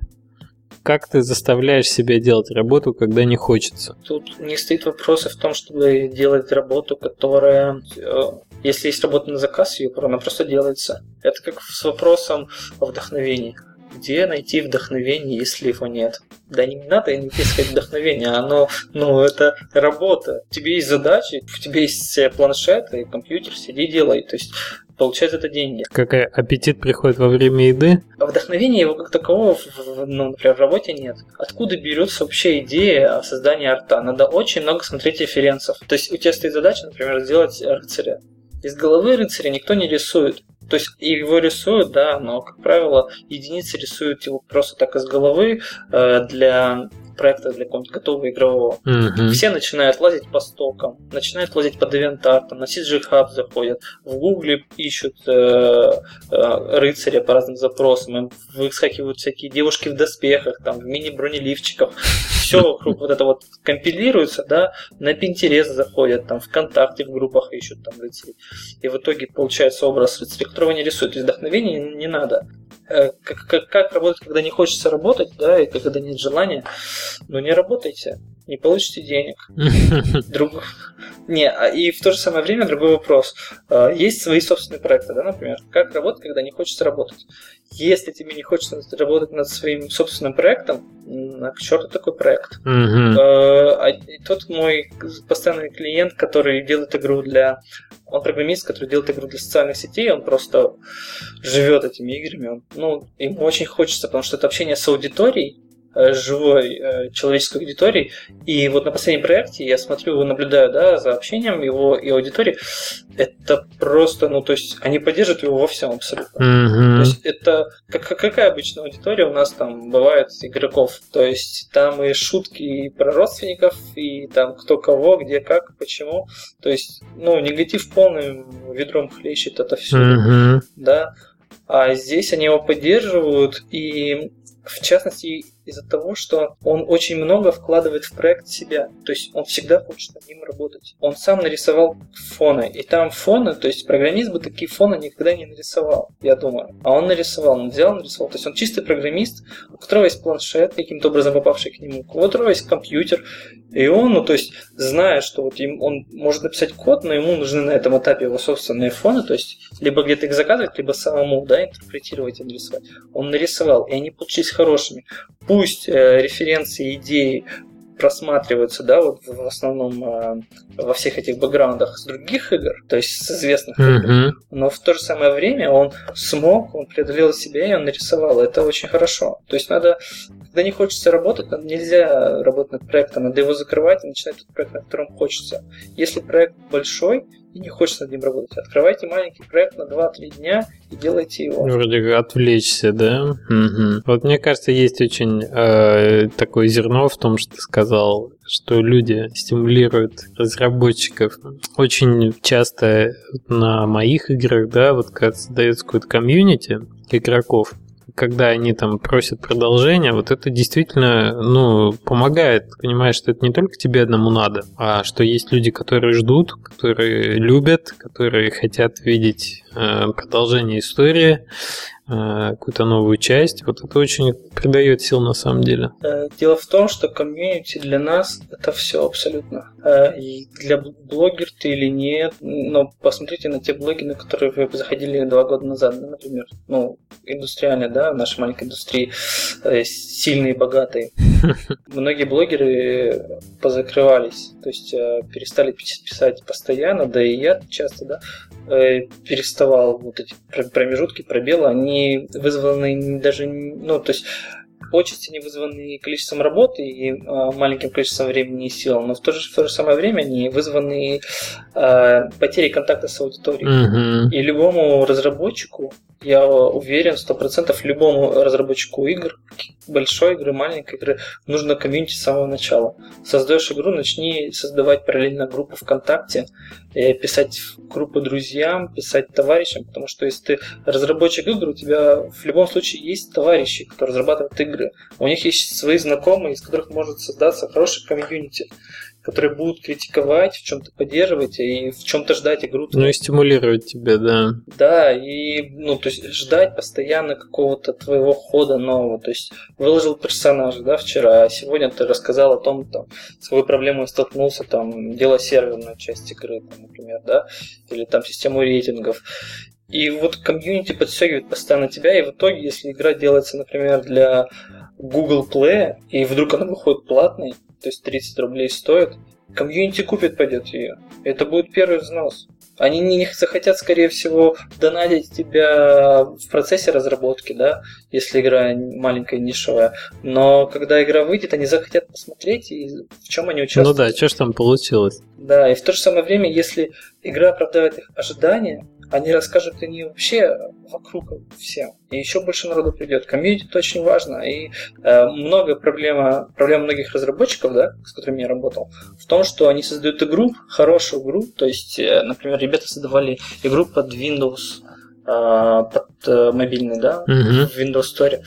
Как ты заставляешь себя делать работу, когда не хочется? Тут не стоит вопроса в том, чтобы делать работу, которая... э, Если есть работа на заказ, ее она просто делается. Это как с вопросом о вдохновении. Где найти вдохновение, если его нет? Да не надо искать вдохновение, оно, ну, это работа. У тебя есть задачи, у тебя есть планшет и компьютер, сиди делай. То есть получать за это деньги. Как аппетит приходит во время еды? А вдохновения его как такового, в- ну, например, в работе нет. Откуда берется вообще идея о создании арта? Надо очень много смотреть референсов. То есть у тебя стоит задача, например, сделать рыцаря. Из головы рыцаря никто не рисует. То есть его рисуют, да, но, как правило, единицы рисуют его просто так из головы э, для проекта, для какого-нибудь готового игрового. Мгм. Все начинают лазить по стокам, начинают лазить по DeviantArt, на CG Hub заходят, в Гугле ищут э, э, рыцаря по разным запросам, им выскакивают всякие девушки в доспехах, там, в мини-бронеливчиках. Все вокруг вот это вот компилируется, да, на Pinterest заходят, там, ВКонтакте в группах ищут там рыцарей. И в итоге получается образ рыцаря, которого не рисуют. То есть вдохновения не надо. Э, Как, как, как работать, когда не хочется работать, да, и когда нет желания, ну не работайте, не получите денег. Друг... Не, а и в то же самое время другой вопрос. А, Есть свои собственные проекты, да, например. Как работать, когда не хочется работать? Если тебе не хочется работать над своим собственным проектом, а к черту такой проект. Э, а Тот мой постоянный клиент, который делает игру для... Он программист, который делает игру для социальных сетей, он просто живет этими играми. Он, ну, ему очень хочется, потому что это общение с аудиторией, э, живой э, человеческой аудиторией. И вот на последнем проекте я смотрю, наблюдаю, да, за общением его и аудитории. Это просто, ну, то есть они поддерживают его во всем абсолютно. То Мгм. есть это как, как- какая обычная аудитория у нас там бывает игроков. То есть там и шутки и про родственников, и там кто кого, где как, почему. То есть, ну, негатив полным ведром хлещет это все, Мгм. да. А здесь они его поддерживают, и в частности из-за того, что он очень много вкладывает в проект себя. То есть он всегда хочет над ним работать. Он сам нарисовал фоны. И там фоны, то есть программист бы такие фоны никогда не нарисовал, я думаю. А он нарисовал, он взял, нарисовал. То есть он чистый программист, у которого есть планшет, каким-то образом попавший к нему, у которого есть компьютер. И он, ну, то есть, зная, что вот им, он может написать код, но ему нужны на этом этапе его собственные фоны, то есть, либо где-то их заказывать, либо самому, да, интерпретировать и нарисовать. Он нарисовал, и они получились хорошими. Пусть э, референции, идеи просматриваются, да, вот в основном э, во всех этих бэкграундах с других игр, то есть с известных игр, Мгм. но в то же самое время он смог, он преодолел себя и он нарисовал. Это очень хорошо. То есть надо, когда не хочется работать, нельзя работать над проектом, надо его закрывать и начинать тот проект, над которым хочется. Если проект большой и не хочется над ним работать, открывайте маленький проект на 2-3 дня и делайте его. Вроде как отвлечься, да? Мгм. Вот мне кажется, есть очень э, такое зерно в том, что ты сказал, что люди стимулируют разработчиков. Очень часто на моих играх, да, вот когда создается какой-то комьюнити игроков, когда они там просят продолжения, вот это действительно, ну, помогает. Понимаешь, что это не только тебе одному надо, а что есть люди, которые ждут, которые любят, которые хотят видеть э, продолжение истории. Э, какую-то новую часть. Вот это очень придает сил на самом деле. Э, дело в том, что комьюнити для нас это все абсолютно. Э, и для блогер ты или нет, но посмотрите на те блоги, на которые вы заходили два года назад, например, ну, индустриальные, да, в нашей маленькой индустрии, сильные, богатые. Многие блогеры позакрывались, то есть перестали писать постоянно, да и я часто, да, переставал вот эти промежутки, пробелы, они вызваны даже, ну, то есть почести не вызваны количеством работы и э, маленьким количеством времени и сил, но в то же, в то же самое время они вызваны э, потерей контакта с аудиторией. Mm-hmm. И любому разработчику я уверен, сто процентов любому разработчику игр, большой игры, маленькой игры, нужно комьюнити с самого начала. Создаешь игру, начни создавать параллельно группу ВКонтакте, писать в группу друзьям, писать товарищам, потому что если ты разработчик игр, у тебя в любом случае есть товарищи, которые разрабатывают игры. У них есть свои знакомые, из которых может создаться хороший комьюнити которые будут критиковать, в чем-то поддерживать и в чем-то ждать игру. Ну и стимулировать тебя, да. Да, и ну, то есть ждать постоянно какого-то твоего хода нового. То есть выложил персонажа, да, вчера, а сегодня ты рассказал о том, там, с какой проблемой столкнулся, там, дело серверную часть игры, там, например, да, или там систему рейтингов. И вот комьюнити подстегивает постоянно тебя, и в итоге, если игра делается, например, для Google Play, и вдруг она выходит платной, то есть 30 рублей стоит, комьюнити купит, пойдет ее. Это будет первый взнос. Они не захотят, скорее всего, донатить тебя в процессе разработки, да, если игра маленькая, нишевая. Но когда игра выйдет, они захотят посмотреть, и в чем они участвуют. Ну да, что ж там получилось. Да, и в то же самое время, если игра оправдывает их ожидания, они расскажут о ней вообще вокруг всем. И еще больше народу придет. Комьюнити это очень важно. И э, много проблема, проблема многих разработчиков, да, с которыми я работал, в том, что они создают игру, хорошую игру. То есть, э, например, ребята создавали игру под Windows, э, под э, мобильный, да, uh-huh. в Windows Store.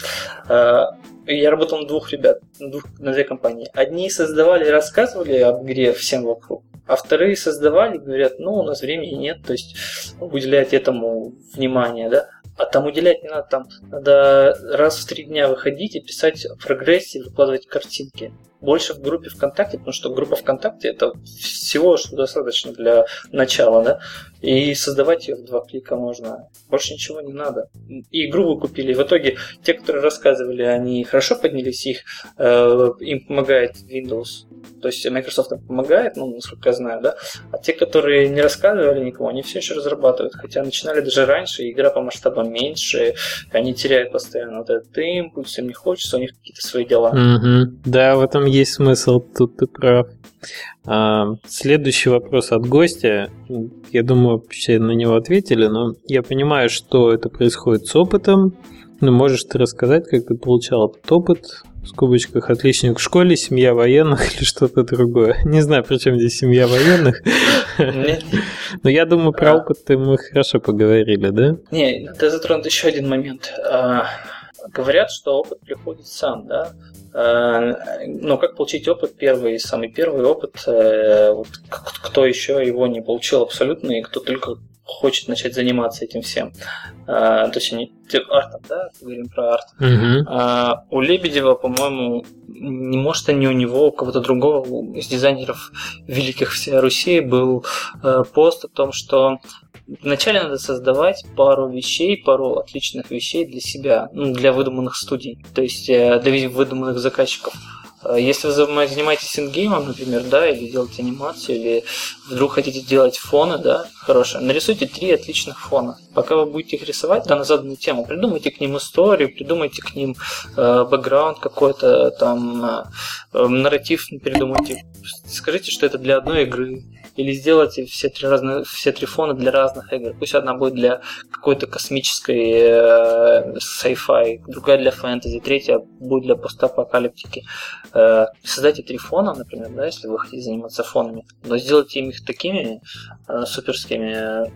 Э, я работал на двух ребят, на, двух, на две компании. Одни создавали и рассказывали об игре всем вокруг, а вторые создавали, говорят, ну, у нас времени нет, то есть уделять этому внимание, да. А там уделять не надо, там надо раз в три дня выходить и писать в прогрессе, выкладывать картинки больше в группе ВКонтакте, потому что группа ВКонтакте это всего, что достаточно для начала, да, и создавать ее в два клика можно. Больше ничего не надо. И игру вы купили. В итоге те, которые рассказывали, они хорошо поднялись, их, э, им помогает Windows. То есть Microsoft им помогает, ну, насколько я знаю, да. А те, которые не рассказывали никому, они все еще разрабатывают. Хотя начинали даже раньше, игра по масштабам меньше, они теряют постоянно вот этот импульс, им не хочется, у них какие-то свои дела. Угу. Да, в этом есть смысл, тут ты прав. А, следующий вопрос от гостя. Я думаю, все на него ответили, но я понимаю, что это происходит с опытом. Ну, можешь ты рассказать, как ты получал этот опыт? В скобочках отличник в школе, семья военных или что-то другое. Не знаю, при чем здесь семья военных. Но я думаю, про опыт мы хорошо поговорили, да? Не, ты затронут еще один момент. А, говорят, что опыт приходит сам, да? Э, но как получить опыт первый, самый первый опыт, э, вот, кто еще его не получил абсолютно, и кто только хочет начать заниматься этим всем. А, то есть они артом, да, говорим про арт. Угу. А, у Лебедева, по-моему, не может, а не у него, у кого-то другого из дизайнеров великих всей Руси был э, пост о том, что Вначале надо создавать пару вещей, пару отличных вещей для себя, ну, для выдуманных студий, то есть э, для выдуманных заказчиков. Э, если вы занимаетесь ингеймом, например, да, или делаете анимацию, или вдруг хотите делать фоны, да, хорошие, нарисуйте три отличных фона. Пока вы будете их рисовать, да, на заданную тему, придумайте к ним историю, придумайте к ним э, бэкграунд какой-то, там, э, э нарратив придумайте. Скажите, что это для одной игры, или сделайте все три, разные, все три фона для разных игр. Пусть одна будет для какой-то космической э, sci-fi, другая для фэнтези, третья будет для постапокалиптики. Э, создайте три фона, например, да, если вы хотите заниматься фонами, но сделайте их такими э, суперскими,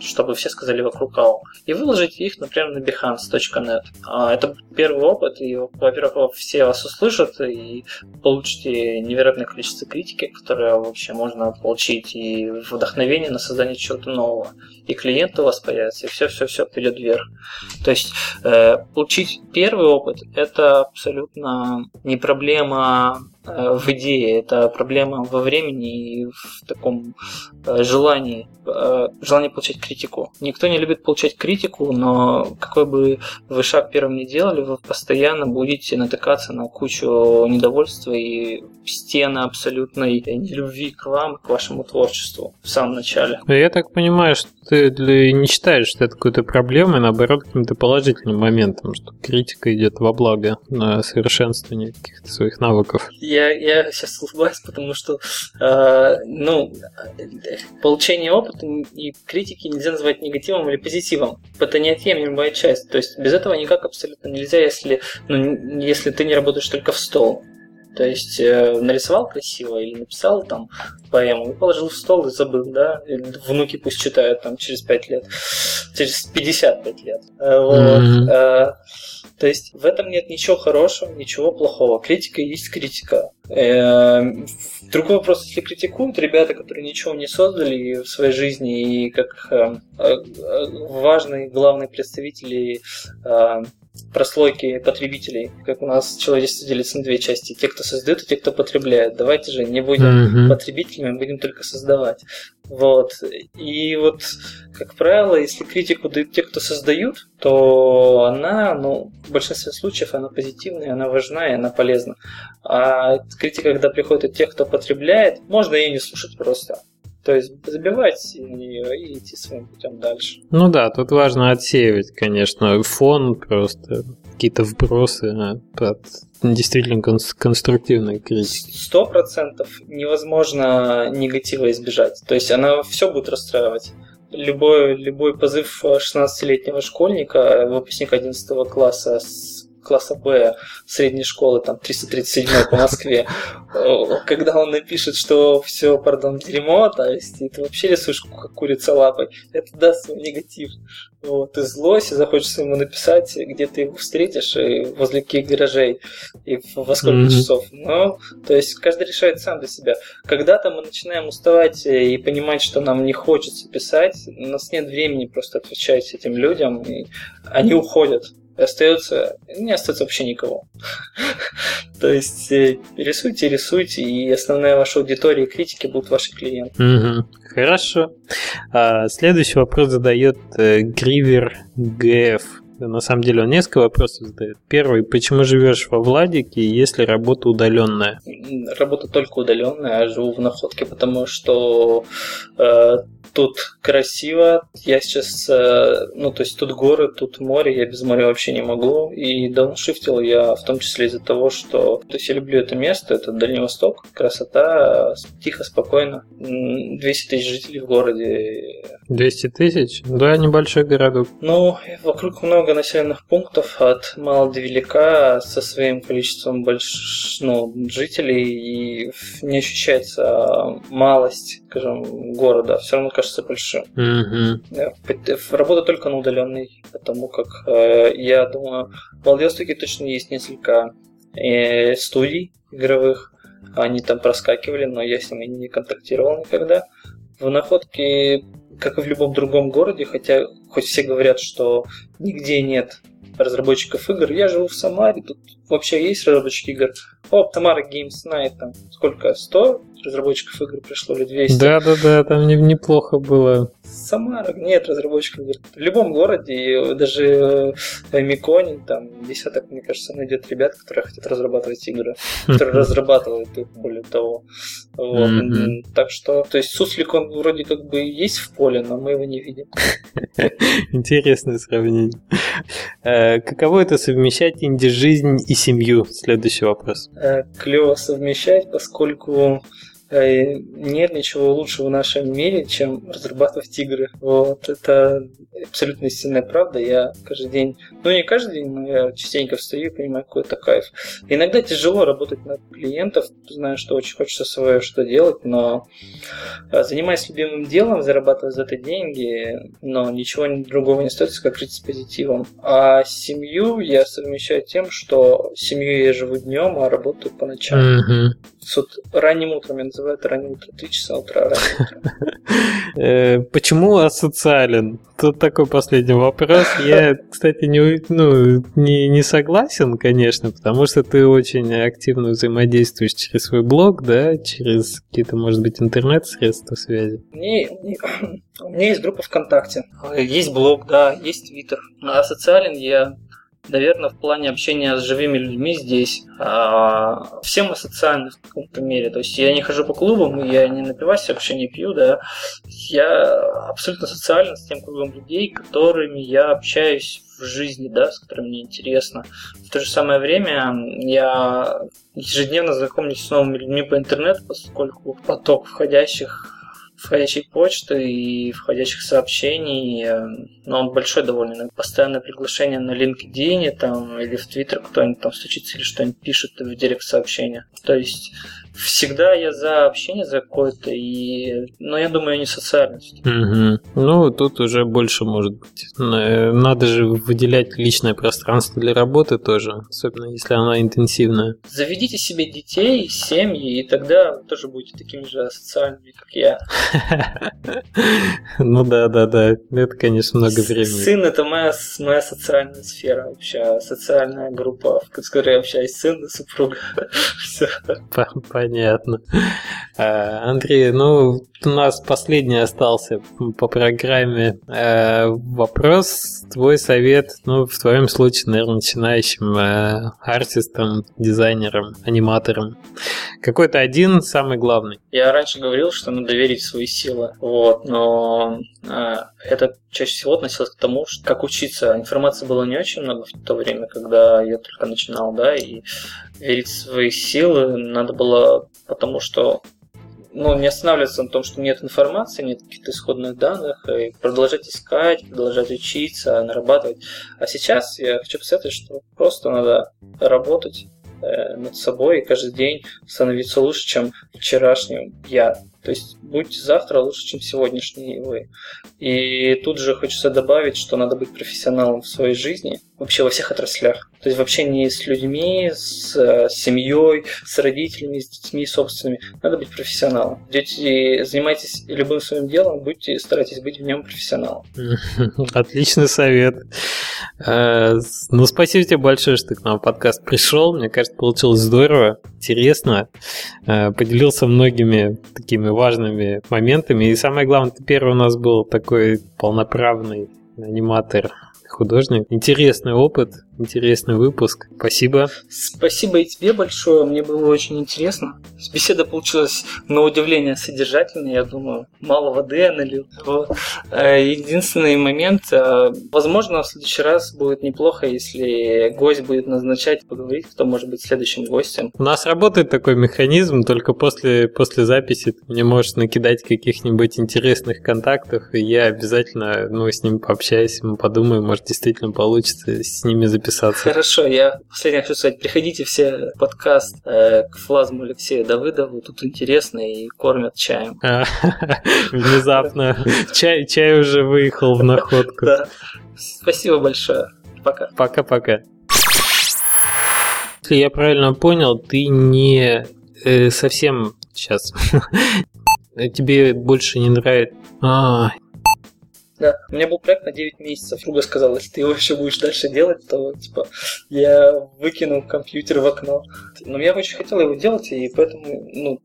чтобы все сказали вокруг АО, и выложить их, например, на behance.net. А это первый опыт, и, во-первых, все вас услышат, и получите невероятное количество критики, которое вообще можно получить, и вдохновение на создание чего-то нового. И клиенты у вас появятся, и все-все-все пойдет вверх. То есть э, получить первый опыт – это абсолютно не проблема Э, в идее, это проблема во времени и в таком э, желании, э, желании получать критику. Никто не любит получать критику, но какой бы вы шаг первым не делали, вы постоянно будете натыкаться на кучу недовольства и стены абсолютной нелюбви к вам, к вашему творчеству в самом начале. Я так понимаю, что ты не считаешь, что это какой-то проблемой, наоборот, каким-то положительным моментом, что критика идет во благо на совершенствование каких-то своих навыков. Я, я сейчас улыбаюсь, потому что э, ну, получение опыта и критики нельзя называть негативом или позитивом. Это неотъемлемая часть. То есть без этого никак абсолютно нельзя, если, ну, если ты не работаешь только в стол. То есть э, нарисовал красиво или написал там поэму и положил в стол и забыл, да? И внуки пусть читают там через 5 лет, через 55 лет. Э, вот. Mm-hmm. Э, то есть в этом нет ничего хорошего, ничего плохого. Критика есть критика. Э, другой вопрос, если критикуют ребята, которые ничего не создали в своей жизни и как э, э, важные главные представители прослойки потребителей, как у нас человечество делится на две части. Те, кто создает, и те, кто потребляет. Давайте же не будем mm-hmm. потребителями, будем только создавать. Вот. И вот, как правило, если критику дают те, кто создают, то она, ну, в большинстве случаев она позитивная, она важна и она полезна. А критика, когда приходит от тех, кто потребляет, можно ее не слушать просто. То есть забивать нее и идти своим путем дальше. Ну да, тут важно отсеивать, конечно, фон просто, какие-то вбросы от действительно конструктивной критики. Сто процентов невозможно негатива избежать. То есть она все будет расстраивать любой, любой позыв 16-летнего школьника, выпускника 11 класса с класса Б средней школы, там 337 по Москве, когда он напишет, что все, пардон, дерьмо, то есть и ты вообще рисуешь как курица лапой, это даст свой негатив. Вот, и злость, и захочется ему написать, где ты его встретишь, и возле каких гаражей, и во сколько mm-hmm. часов. Но, то есть, каждый решает сам для себя. Когда-то мы начинаем уставать и понимать, что нам не хочется писать, у нас нет времени просто отвечать этим людям, и они уходят остается, не остается вообще никого. То есть э, рисуйте, рисуйте, и основная ваша аудитория и критики будут ваши клиенты. Хорошо. А, следующий вопрос задает э, Гривер ГФ. На самом деле он несколько вопросов задает. Первый, почему живешь во Владике, если работа удаленная? Работа только удаленная, а живу в находке, потому что э, тут красиво. Я сейчас, э, ну, то есть тут горы, тут море, я без моря вообще не могу. И дауншифтил я в том числе из-за того, что, то есть я люблю это место, это Дальний Восток, красота, тихо, спокойно. 200 тысяч жителей в городе. 200 тысяч? Да, небольшой городок. Ну, вокруг много населенных пунктов, от мала до велика, со своим количеством больш... ну, жителей, и не ощущается малость, скажем, города. Все равно кажется большим. Mm-hmm. Работа только на удаленной, потому как э, я думаю, в Владивостоке точно есть несколько э, студий игровых. Они там проскакивали, но я с ними не контактировал никогда. В находке, как и в любом другом городе, хотя хоть все говорят, что нигде нет разработчиков игр. Я живу в Самаре, тут вообще есть разработчики игр. О, Тамара Games Night, там сколько, 100 разработчиков игр пришло или 200? Да-да-да, там не, неплохо было. Самара, нет разработчиков игр. В любом городе, даже в Миконе, там десяток, мне кажется, найдет ребят, которые хотят разрабатывать игры, которые разрабатывают их, более того. Вот. Так что, то есть Суслик, он вроде как бы есть в поле, но мы его не видим. Интересное сравнение. Э, каково это совмещать инди-жизнь и семью? Следующий вопрос. Э, клево совмещать, поскольку э, нет ничего лучшего в нашем мире, чем разрабатывать игры. Вот, это абсолютно истинная правда. Я каждый день, ну не каждый день, но я частенько встаю и понимаю, какой это кайф. Иногда тяжело работать на клиентов, знаю, что очень хочется свое что делать, но э, занимаясь любимым делом, зарабатывая за это деньги, но ничего другого не остается, как жить с позитивом. А семью я совмещаю тем, что семью я живу днем, а работаю по ночам. Mm-hmm. Суд ранним утром, я называю это ранним утром, 3 часа утра, э, Почему асоциален? Тут такой последний вопрос. Я, кстати, не, ну, не, не согласен, конечно, потому что ты очень активно взаимодействуешь через свой блог, да, через какие-то, может быть, интернет-средства связи. Не, не, у меня есть группа ВКонтакте, есть блог, да, есть Твиттер. А социален я наверное, в плане общения с живыми людьми здесь. А, все мы социальны в каком-то мере. То есть я не хожу по клубам, я не напиваюсь, вообще не пью, да. Я абсолютно социален с тем кругом людей, которыми я общаюсь в жизни, да, с которыми мне интересно. В то же самое время я ежедневно знакомлюсь с новыми людьми по интернету, поскольку поток входящих входящей почты и входящих сообщений, э, но он большой довольно. Постоянное приглашение на LinkedIn там, или в Twitter кто-нибудь там стучится или что-нибудь пишет в директ сообщения. То есть всегда я за общение, за какое-то, и... но я думаю, не социальность. Угу. Ну, тут уже больше может быть. Э, надо же выделять личное пространство для работы тоже, особенно если она интенсивная. Заведите себе детей, семьи, и тогда вы тоже будете такими же социальными, как я. Ну да, да, да. Это, конечно, много времени. Сын это моя, моя социальная сфера вообще, социальная группа, в которой я общаюсь, сын и супруга. Все. Понятно. А, Андрей, ну, у нас последний остался по программе а, вопрос. Твой совет, ну, в твоем случае, наверное, начинающим а, артистом, дизайнером, аниматором. Какой-то один самый главный. Я раньше говорил, что надо верить в свои силы, вот, но это чаще всего относилось к тому, что как учиться. Информации было не очень много в то время, когда я только начинал, да, и верить в свои силы надо было, потому что ну, не останавливаться на том, что нет информации, нет каких-то исходных данных, и продолжать искать, продолжать учиться, нарабатывать. А сейчас я хочу посоветовать, что просто надо работать э, над собой и каждый день становиться лучше, чем вчерашним я. То есть будьте завтра лучше, чем сегодняшний вы. И тут же хочется добавить, что надо быть профессионалом в своей жизни, вообще во всех отраслях. То есть в общении с людьми, с, э, семьей, с родителями, с детьми собственными. Надо быть профессионалом. Идете, занимайтесь любым своим делом, будьте, старайтесь быть в нем профессионалом. Отличный совет. Э, ну, спасибо тебе большое, что ты к нам в подкаст пришел. Мне кажется, получилось здорово, интересно. Э, поделился многими такими важными моментами. И самое главное, первый у нас был такой полноправный аниматор художник. Интересный опыт, интересный выпуск. Спасибо. Спасибо и тебе большое. Мне было очень интересно. Беседа получилась на удивление содержательной, я думаю. Мало воды я налил. Э, единственный момент, э, возможно, в следующий раз будет неплохо, если гость будет назначать, поговорить, кто может быть следующим гостем. У нас работает такой механизм, только после, после записи ты мне можешь накидать каких-нибудь интересных контактов, и я обязательно ну, с ним пообщаюсь, мы подумаем, может, действительно получится с ними записаться. Хорошо, я последнее хочу сказать, приходите все в подкаст э, к Флазму Алексею Давыдову, тут интересно и кормят чаем. А, внезапно чай, чай уже выехал в находку. Да. Спасибо большое. Пока. Пока-пока. Если я правильно понял, ты не э, совсем сейчас тебе больше не нравится. А, да, у меня был проект на 9 месяцев. Друга сказал, если ты его еще будешь дальше делать, то типа я выкину компьютер в окно. Но я очень хотел его делать, и поэтому, ну,